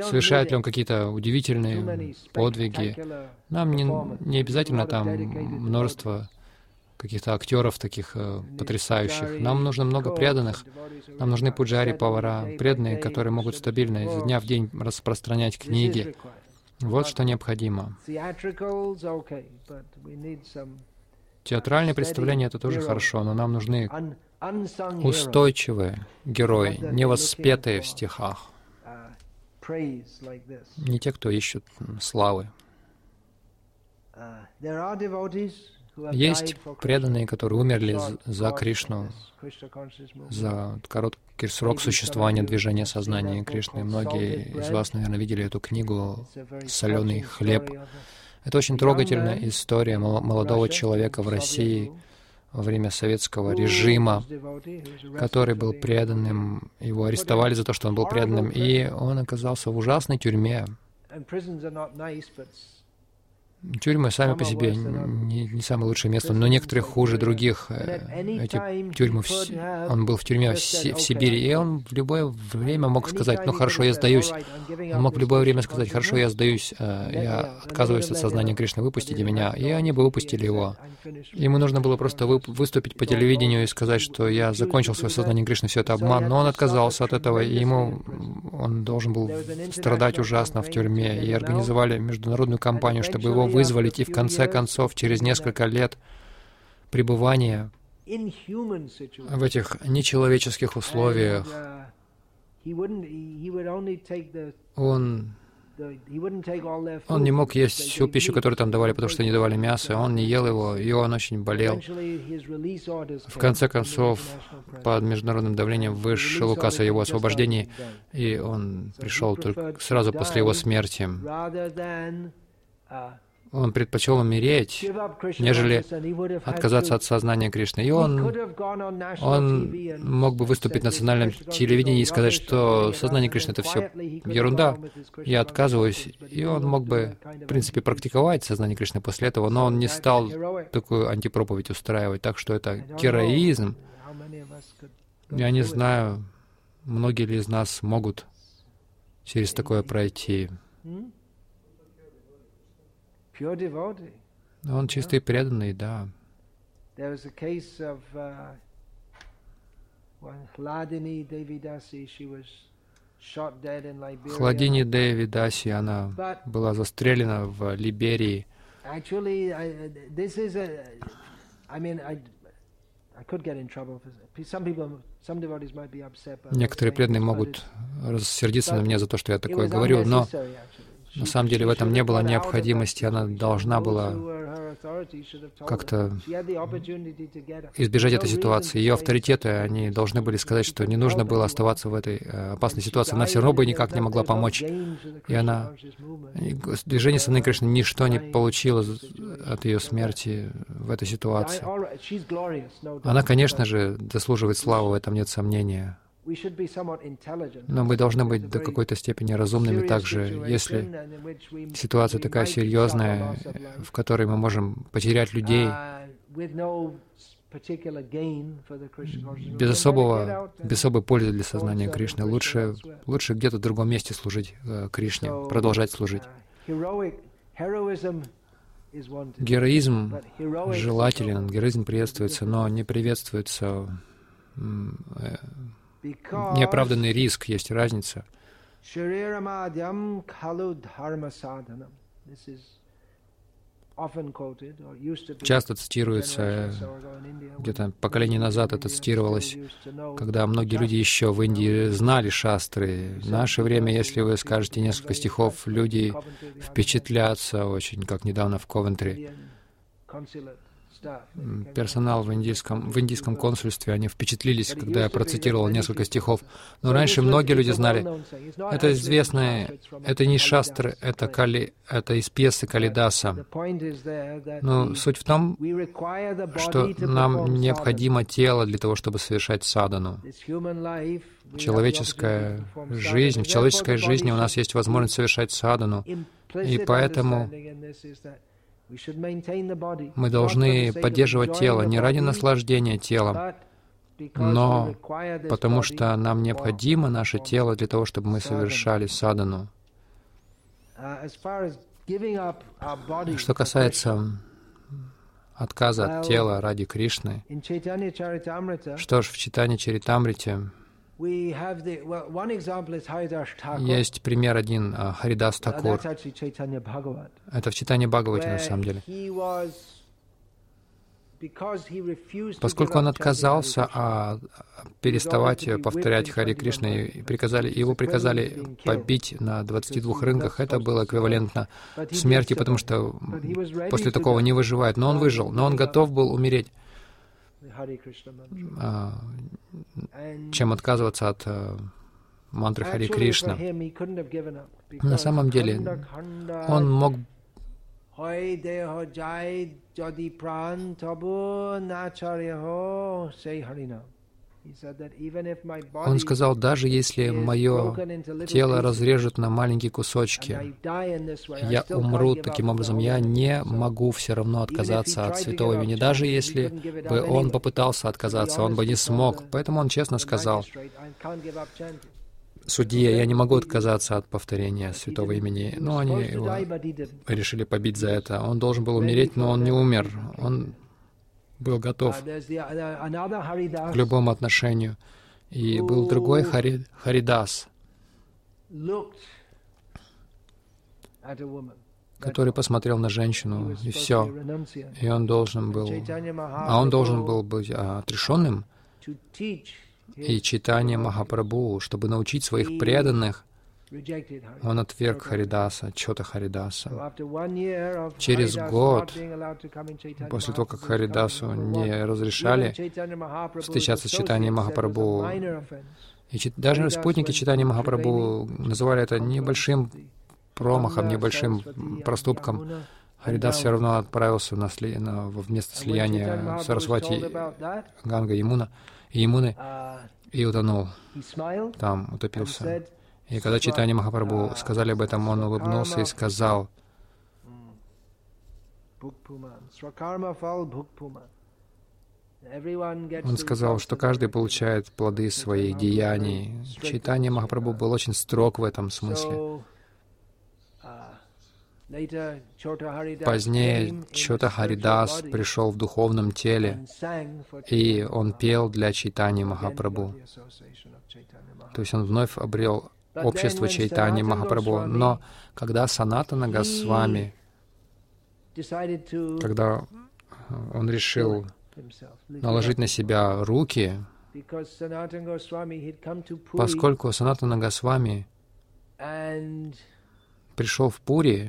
совершает ли он какие-то удивительные подвиги. Нам не, не обязательно там множество каких-то актеров таких э, потрясающих. Нам нужно много преданных. Нам нужны пуджари, повара, преданные, которые могут стабильно изо дня в день распространять книги. Вот что необходимо. Театральные представления — это тоже хорошо, но нам нужны устойчивые герои, не воспетые в стихах. Не те, кто ищут славы. Есть преданные, которые умерли за Кришну, за короткий срок существования движения сознания Кришны. Многие из вас, наверное, видели эту книгу «Соленый хлеб». Это очень трогательная история молодого человека в России во время советского режима, который был преданным. Его арестовали за то, что он был преданным, и он оказался в ужасной тюрьме. Тюрьмы сами по себе не, не самое лучшее место, но некоторые хуже других. Э, эти тюрьмы, в, он был в тюрьме в, в Сибири, и он в любое время мог сказать, ну хорошо, я сдаюсь. Он мог в любое время сказать, хорошо, я сдаюсь, я отказываюсь от сознания Кришны, выпустите меня. И они бы выпустили его. Ему нужно было просто вы, выступить по телевидению и сказать, что я закончил свое сознание Кришны, все это обман, но он отказался от этого, и ему он должен был страдать ужасно в тюрьме, и организовали международную кампанию, чтобы его вызволить, и в конце концов, через несколько лет пребывания в этих нечеловеческих условиях, он он не мог есть всю пищу, которую там давали, потому что не давали мясо. Он не ел его, и он очень болел. В конце концов, под международным давлением вышел указ о его освобождении, и он пришел только сразу после его смерти он предпочел умереть, нежели отказаться от сознания Кришны. И он, он мог бы выступить на национальном телевидении и сказать, что сознание Кришны — это все ерунда, я отказываюсь. И он мог бы, в принципе, практиковать сознание Кришны после этого, но он не стал такую антипроповедь устраивать. Так что это героизм. Я не знаю, многие ли из нас могут через такое пройти. Он чистый преданный, да. Хладини Деви Даси, она была застрелена в Либерии. Некоторые преданные могут рассердиться на меня за то, что я такое говорю, но на самом деле в этом не было необходимости, она должна была как-то избежать этой ситуации. Ее авторитеты, они должны были сказать, что не нужно было оставаться в этой э, опасной ситуации. Она все равно бы никак не могла помочь. И она... Движение Саны Кришны ничто не получило от ее смерти в этой ситуации. Она, конечно же, заслуживает славы, в этом нет сомнения. Но мы должны быть до какой-то степени разумными также, если ситуация такая серьезная, в которой мы можем потерять людей. Uh, без особого, без особой пользы для сознания Кришны. Лучше, лучше где-то в другом месте служить э, Кришне, продолжать служить. Uh, героизм желателен, героизм приветствуется, но не приветствуется э, неоправданный риск, есть разница. Часто цитируется, где-то поколение назад это цитировалось, когда многие люди еще в Индии знали шастры. В наше время, если вы скажете несколько стихов, люди впечатлятся очень, как недавно в Ковентри персонал в индийском, в индийском консульстве, они впечатлились, когда я процитировал несколько стихов. Но раньше многие люди знали. Это известное, это не шастры, это, кали, это из пьесы Калидаса. Но суть в том, что нам необходимо тело для того, чтобы совершать садану. Человеческая жизнь, в человеческой жизни у нас есть возможность совершать садану. И поэтому мы должны поддерживать тело не ради наслаждения телом, но потому что нам необходимо наше тело для того, чтобы мы совершали садану. Что касается отказа от тела ради Кришны, что ж, в Читане Чаритамрите есть пример один а, Харидас Такур. Это в Читане Бхагавати на самом деле. Поскольку он отказался а, переставать повторять Хари Кришна, и приказали, его приказали побить на 22 рынках, это было эквивалентно смерти, потому что после такого не выживает. Но он выжил, но он готов был умереть, чем отказываться от а, мантры Хари Кришна. На самом деле, он мог হয় দেহ যায় যদি প্রাণ তব начарья сей харина. он сказал, даже если мое тело разрежут на маленькие кусочки, я умру таким образом, я не могу все равно отказаться от святого имени. Даже если бы он попытался отказаться, он бы не смог. Поэтому он честно сказал, судье, я не могу отказаться от повторения святого имени. Но они его решили побить за это. Он должен был умереть, но он не умер. Он был готов к любому отношению. И был другой Хари, Харидас, который посмотрел на женщину, и все. И он должен был, а он должен был быть отрешенным, и читание Махапрабху, чтобы научить своих преданных, он отверг Харидаса, Чота Харидаса. Через год, после того, как Харидасу не разрешали встречаться с читанием Махапрабху, и даже спутники читания Махапрабху называли это небольшим промахом, небольшим проступком, Харидас все равно отправился на сли... на... в место слияния Сарасвати Ганга Ямуна. Ямуны и утонул. Там утопился. И когда читание Махапрабху сказали об этом, он улыбнулся и сказал, он сказал, что каждый получает плоды своих деяний. Читание Махапрабху был очень строг в этом смысле. Позднее Чота Харидас пришел в духовном теле, и он пел для Чайтани Махапрабху. То есть он вновь обрел общество Чайтани Махапрабху. Но когда Санатана Госвами, когда он решил наложить на себя руки, поскольку Санатана Госвами пришел в Пури,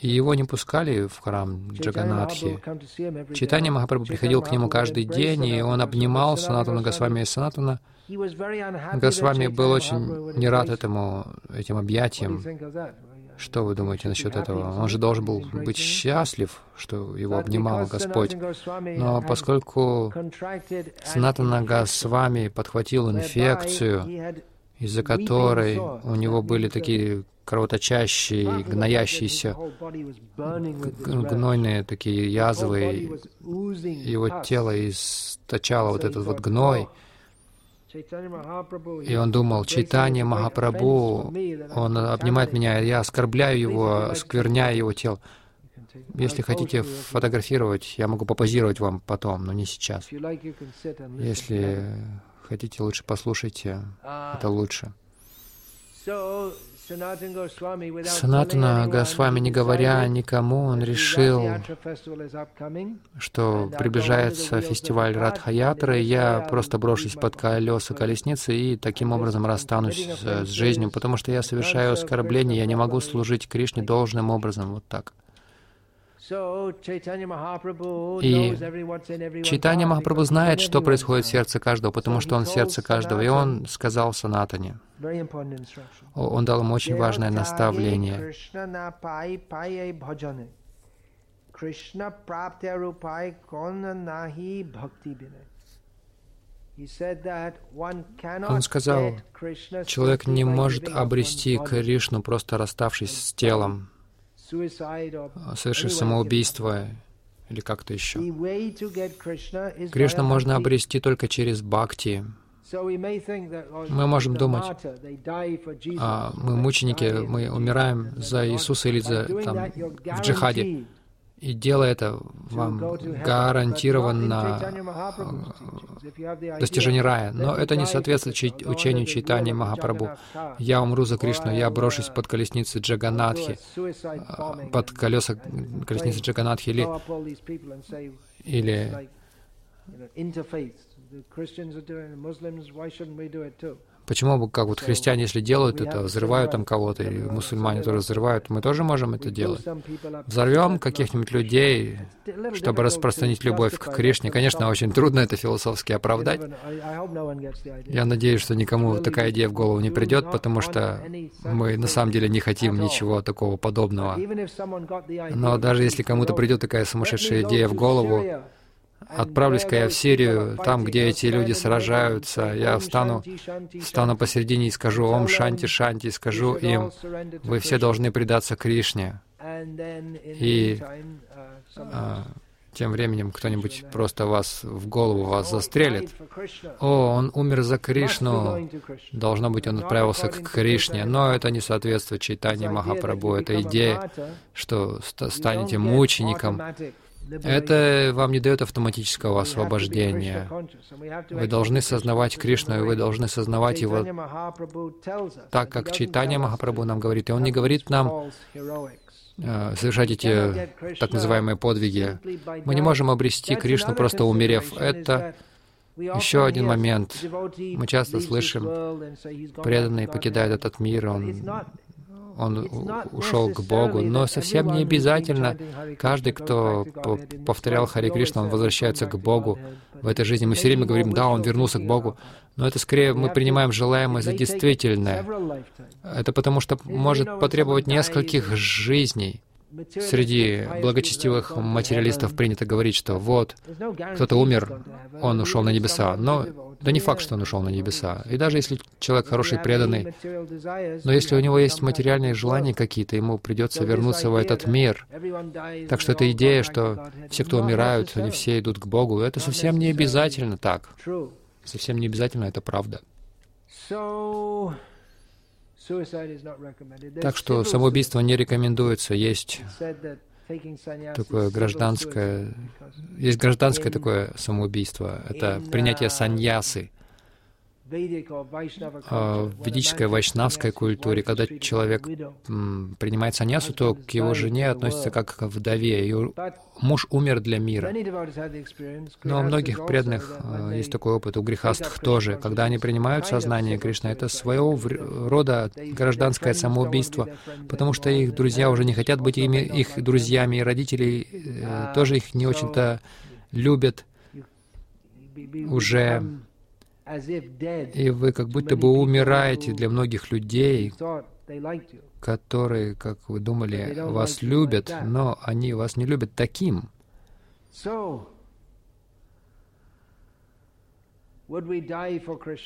и его не пускали в храм Джаганатхи. Читание Махапрабху приходил к нему каждый день, и он обнимал Санатана Госвами и Санатана. Госвами был очень не рад этому, этим объятиям. Что вы думаете насчет этого? Он же должен был быть счастлив, что его обнимал Господь. Но поскольку Санатана Госвами подхватил инфекцию, из-за которой у него были такие кровоточащие, гноящиеся, гнойные такие язвы. Его тело источало вот этот вот гной. И он думал, Чайтанья Махапрабху, он обнимает меня, я оскорбляю его, скверняю его тело. Если хотите фотографировать, я могу попозировать вам потом, но не сейчас. Если хотите, лучше послушайте, это лучше. Санатана Госвами, не говоря никому, он решил, что приближается фестиваль Радхаятры, я просто брошусь под колеса колесницы и таким образом расстанусь с, с жизнью, потому что я совершаю оскорбление, я не могу служить Кришне должным образом, вот так. И Чайтанья Махапрабху знает, что происходит в сердце каждого, потому что он в сердце каждого. И он сказал Санатане. Он дал ему очень важное наставление. Он сказал, человек не может обрести Кришну, просто расставшись с телом совершив самоубийство или как-то еще. Кришну можно обрести только через бхакти. Мы можем думать, а, мы мученики, мы умираем за Иисуса или за, там, в джихаде. И дело это вам гарантированно достижение рая. Но это не соответствует учению читания Махапрабху. Я умру за Кришну, я брошусь под колесницы Джаганатхи, а, под колеса колесницы Джаганатхи или, или Почему, как вот христиане, если делают это, взрывают там кого-то, и мусульмане тоже взрывают, мы тоже можем это делать. Взорвем каких-нибудь людей, чтобы распространить любовь к Кришне. Конечно, очень трудно это философски оправдать. Я надеюсь, что никому такая идея в голову не придет, потому что мы на самом деле не хотим ничего такого подобного. Но даже если кому-то придет такая сумасшедшая идея в голову, Отправлюсь-ка я в Сирию, там, где эти люди сражаются, я встану, встану посередине и скажу «Ом Шанти Шанти», и скажу им, вы все должны предаться Кришне. И а, тем временем кто-нибудь просто вас в голову вас застрелит. О, он умер за Кришну. Должно быть, он отправился к Кришне. Но это не соответствует читанию Махапрабху. Это идея, что станете мучеником. Это вам не дает автоматического освобождения. Вы должны сознавать Кришну, и вы должны сознавать Его так, как Чайтанья Махапрабху нам говорит. И Он не говорит нам э, совершать эти так называемые подвиги. Мы не можем обрести Кришну, просто умерев. Это еще один момент. Мы часто слышим, преданный покидает этот мир, он он ушел к Богу. Но совсем не обязательно каждый, кто повторял Хари Кришна, он возвращается к Богу. В этой жизни мы все время говорим, да, он вернулся к Богу. Но это скорее мы принимаем желаемое за действительное. Это потому что может потребовать нескольких жизней. Среди благочестивых материалистов принято говорить, что вот, кто-то умер, он ушел на небеса. Но да не факт, что он ушел на небеса. И даже если человек хороший, преданный, но если у него есть материальные желания какие-то, ему придется вернуться в этот мир. Так что эта идея, что все, кто умирают, они все идут к Богу, это совсем не обязательно так. Совсем не обязательно, это правда. Так что самоубийство не рекомендуется. Есть такое гражданское, есть гражданское такое самоубийство. Это принятие саньясы. А, в ведической вайшнавской культуре, когда человек принимает саньясу, то к его жене относится как к вдове. Ее муж умер для мира. Но у многих преданных а, есть такой опыт, у грехастых тоже. Когда они принимают сознание Кришны, это своего рода гражданское самоубийство, потому что их друзья уже не хотят быть ими, их друзьями, и родители э, тоже их не очень-то любят уже и вы как будто бы умираете для многих людей, которые, как вы думали, вас любят, но они вас не любят таким.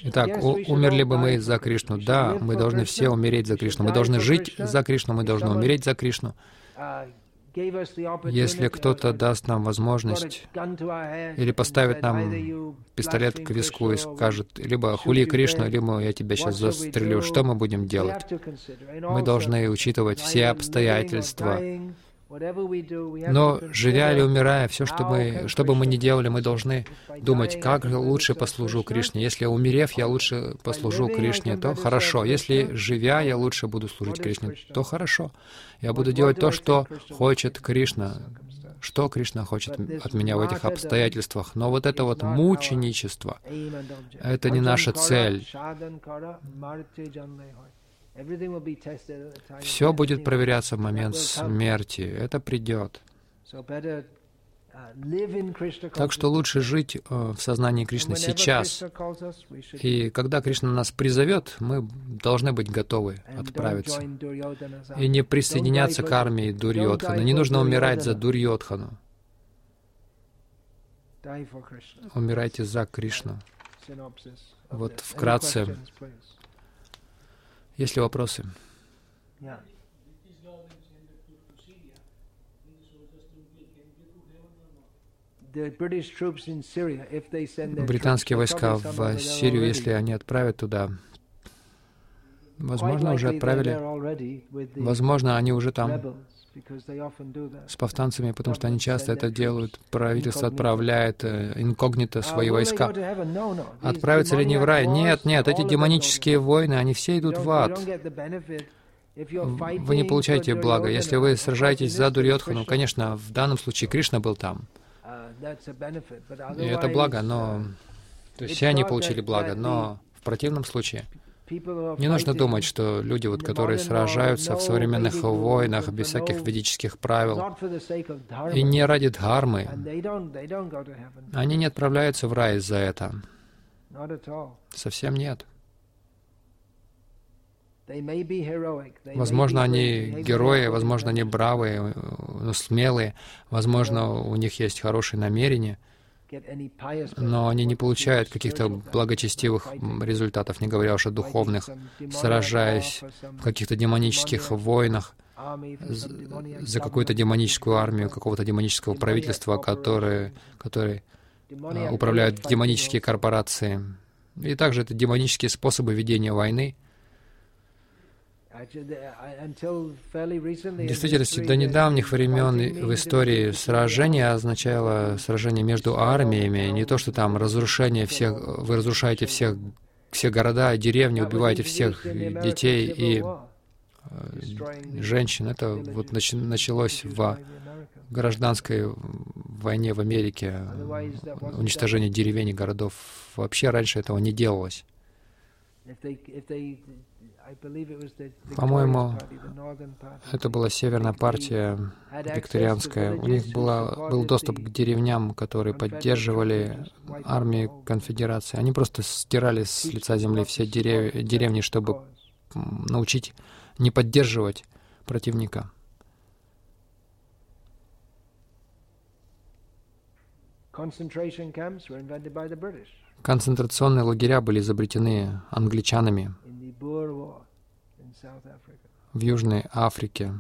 Итак, умерли бы мы за Кришну? Да, мы должны все умереть за Кришну. Мы должны жить за Кришну, мы должны умереть за Кришну. Если кто-то даст нам возможность или поставит нам пистолет к виску и скажет, либо «Хули Кришну», либо «Я тебя сейчас застрелю», что мы будем делать? Мы должны учитывать все обстоятельства, но живя или умирая, все, что, мы, что бы мы ни делали, мы должны думать, как лучше послужу Кришне. Если умерев, я лучше послужу Кришне, то хорошо. Если живя, я лучше буду служить Кришне, то хорошо. Я буду делать то, что хочет Кришна, что Кришна хочет от меня в этих обстоятельствах. Но вот это вот мученичество, это не наша цель. Все будет проверяться в момент смерти. Это придет. Uh, так что лучше жить э, в сознании Кришны сейчас. И когда Кришна нас призовет, мы должны быть готовы отправиться. И не присоединяться к армии Дурьотхана. Не нужно умирать за Дурьотхану. Умирайте за Кришну. Вот вкратце есть ли вопросы? британские войска в Сирию, если они отправят туда, возможно, уже отправили, возможно, они уже там с повстанцами, потому что они часто это делают. Правительство отправляет э, инкогнито свои войска. Отправятся ли они в рай? Нет, нет, эти демонические войны, они все идут в ад. Вы не получаете блага. Если вы сражаетесь за Дурьотхану, конечно, в данном случае Кришна был там. И это благо, но... То есть все они получили благо, но в противном случае не нужно думать, что люди, вот, которые сражаются в современных войнах без всяких ведических правил, и не ради дхармы, они не отправляются в рай из-за это. Совсем нет. Возможно, они герои, возможно, они бравые, но смелые, возможно, у них есть хорошие намерения — но они не получают каких-то благочестивых результатов, не говоря уж о духовных, сражаясь в каких-то демонических войнах за какую-то демоническую армию, какого-то демонического правительства, которые, которые а, управляют демонические корпорации. И также это демонические способы ведения войны, действительности, до недавних времен в истории сражение означало сражение между армиями, не то, что там разрушение всех, вы разрушаете всех, все города, деревни, убиваете всех детей и э, женщин. Это вот началось в гражданской войне в Америке, уничтожение деревень и городов. Вообще раньше этого не делалось. По-моему, это была северная партия викторианская. У них была, был доступ к деревням, которые поддерживали армии конфедерации. Они просто стирали с лица земли все дерев... деревни, чтобы научить не поддерживать противника. Концентрационные лагеря были изобретены англичанами в Южной Африке.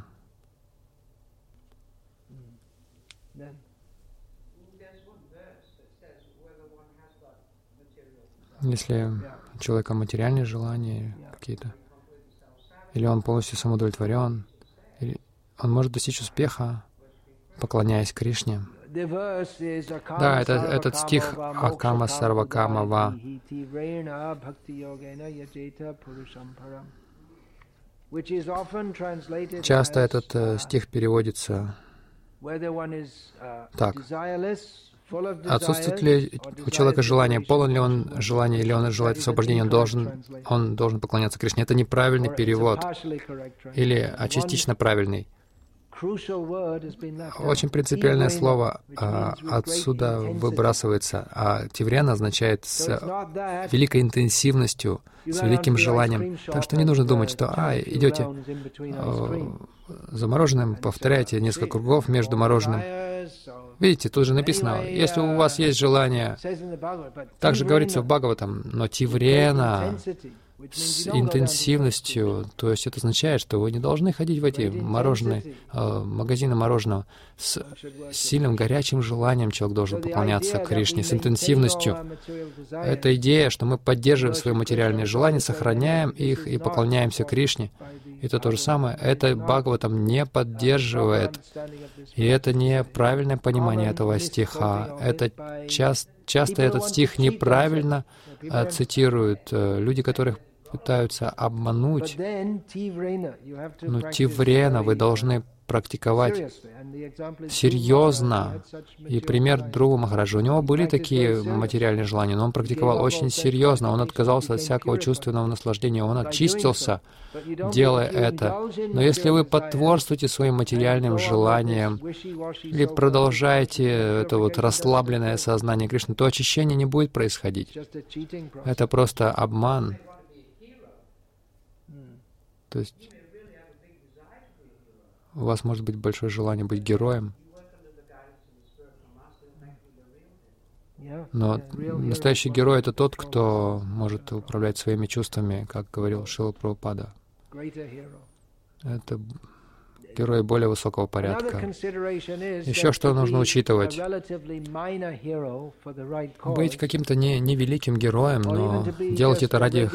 Если у человека материальные желания какие-то, или он полностью самоудовлетворен, или он может достичь успеха, поклоняясь Кришне. Да, это, этот стих Акама Сарвакама Ва. Часто этот э, стих переводится так. Отсутствует ли у человека желание, полон ли он желания, или он желает освобождения, он должен, он должен поклоняться Кришне. Это неправильный перевод, или а частично правильный. Очень принципиальное слово а, отсюда выбрасывается, а тиврен означает с великой интенсивностью, с великим желанием. Так что не нужно думать, что, а, идете э, за мороженым, повторяйте несколько кругов между мороженым. Видите, тут же написано, если у вас есть желание, также говорится в Бхагаватам, но тиврена, с интенсивностью, то есть это означает, что вы не должны ходить в эти мороженые, э, магазины мороженого с сильным горячим желанием человек должен поклоняться Кришне, с интенсивностью. Это идея, что мы поддерживаем свои материальные желания, сохраняем их и поклоняемся Кришне. Это то же самое. Это Бхагаватам не поддерживает. И это не правильное понимание этого стиха. Это часто часто этот стих неправильно а, цитируют э, люди, которых пытаются обмануть. Но тиврена вы должны практиковать серьезно. И пример друга Махараджа. У него были такие материальные желания, но он практиковал очень серьезно. Он отказался от всякого чувственного наслаждения. Он очистился, делая это. Но если вы потворствуете своим материальным желаниям или продолжаете это вот расслабленное сознание Кришны, то очищение не будет происходить. Это просто обман. То есть у вас может быть большое желание быть героем, но настоящий герой — это тот, кто может управлять своими чувствами, как говорил Шила Прабхупада. Это герои более высокого порядка. Еще что нужно учитывать? Быть каким-то не, невеликим героем, но делать это ради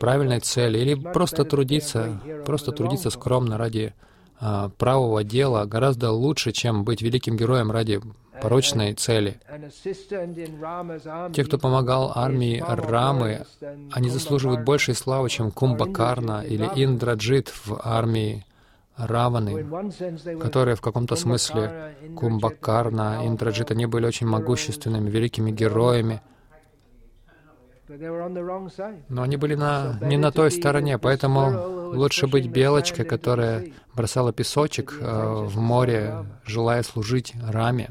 правильной цели, или просто трудиться, просто трудиться скромно ради правого дела гораздо лучше, чем быть великим героем ради порочной цели. Те, кто помогал армии Рамы, они заслуживают большей славы, чем Кумбакарна или Индраджит в армии Раваны, которые в каком-то смысле Кумбакарна, Индраджит, они были очень могущественными, великими героями, но они были на, не на той стороне, поэтому лучше быть белочкой, которая бросала песочек э, в море, желая служить Раме.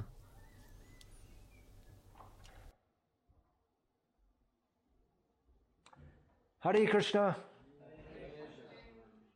Hare Krishna.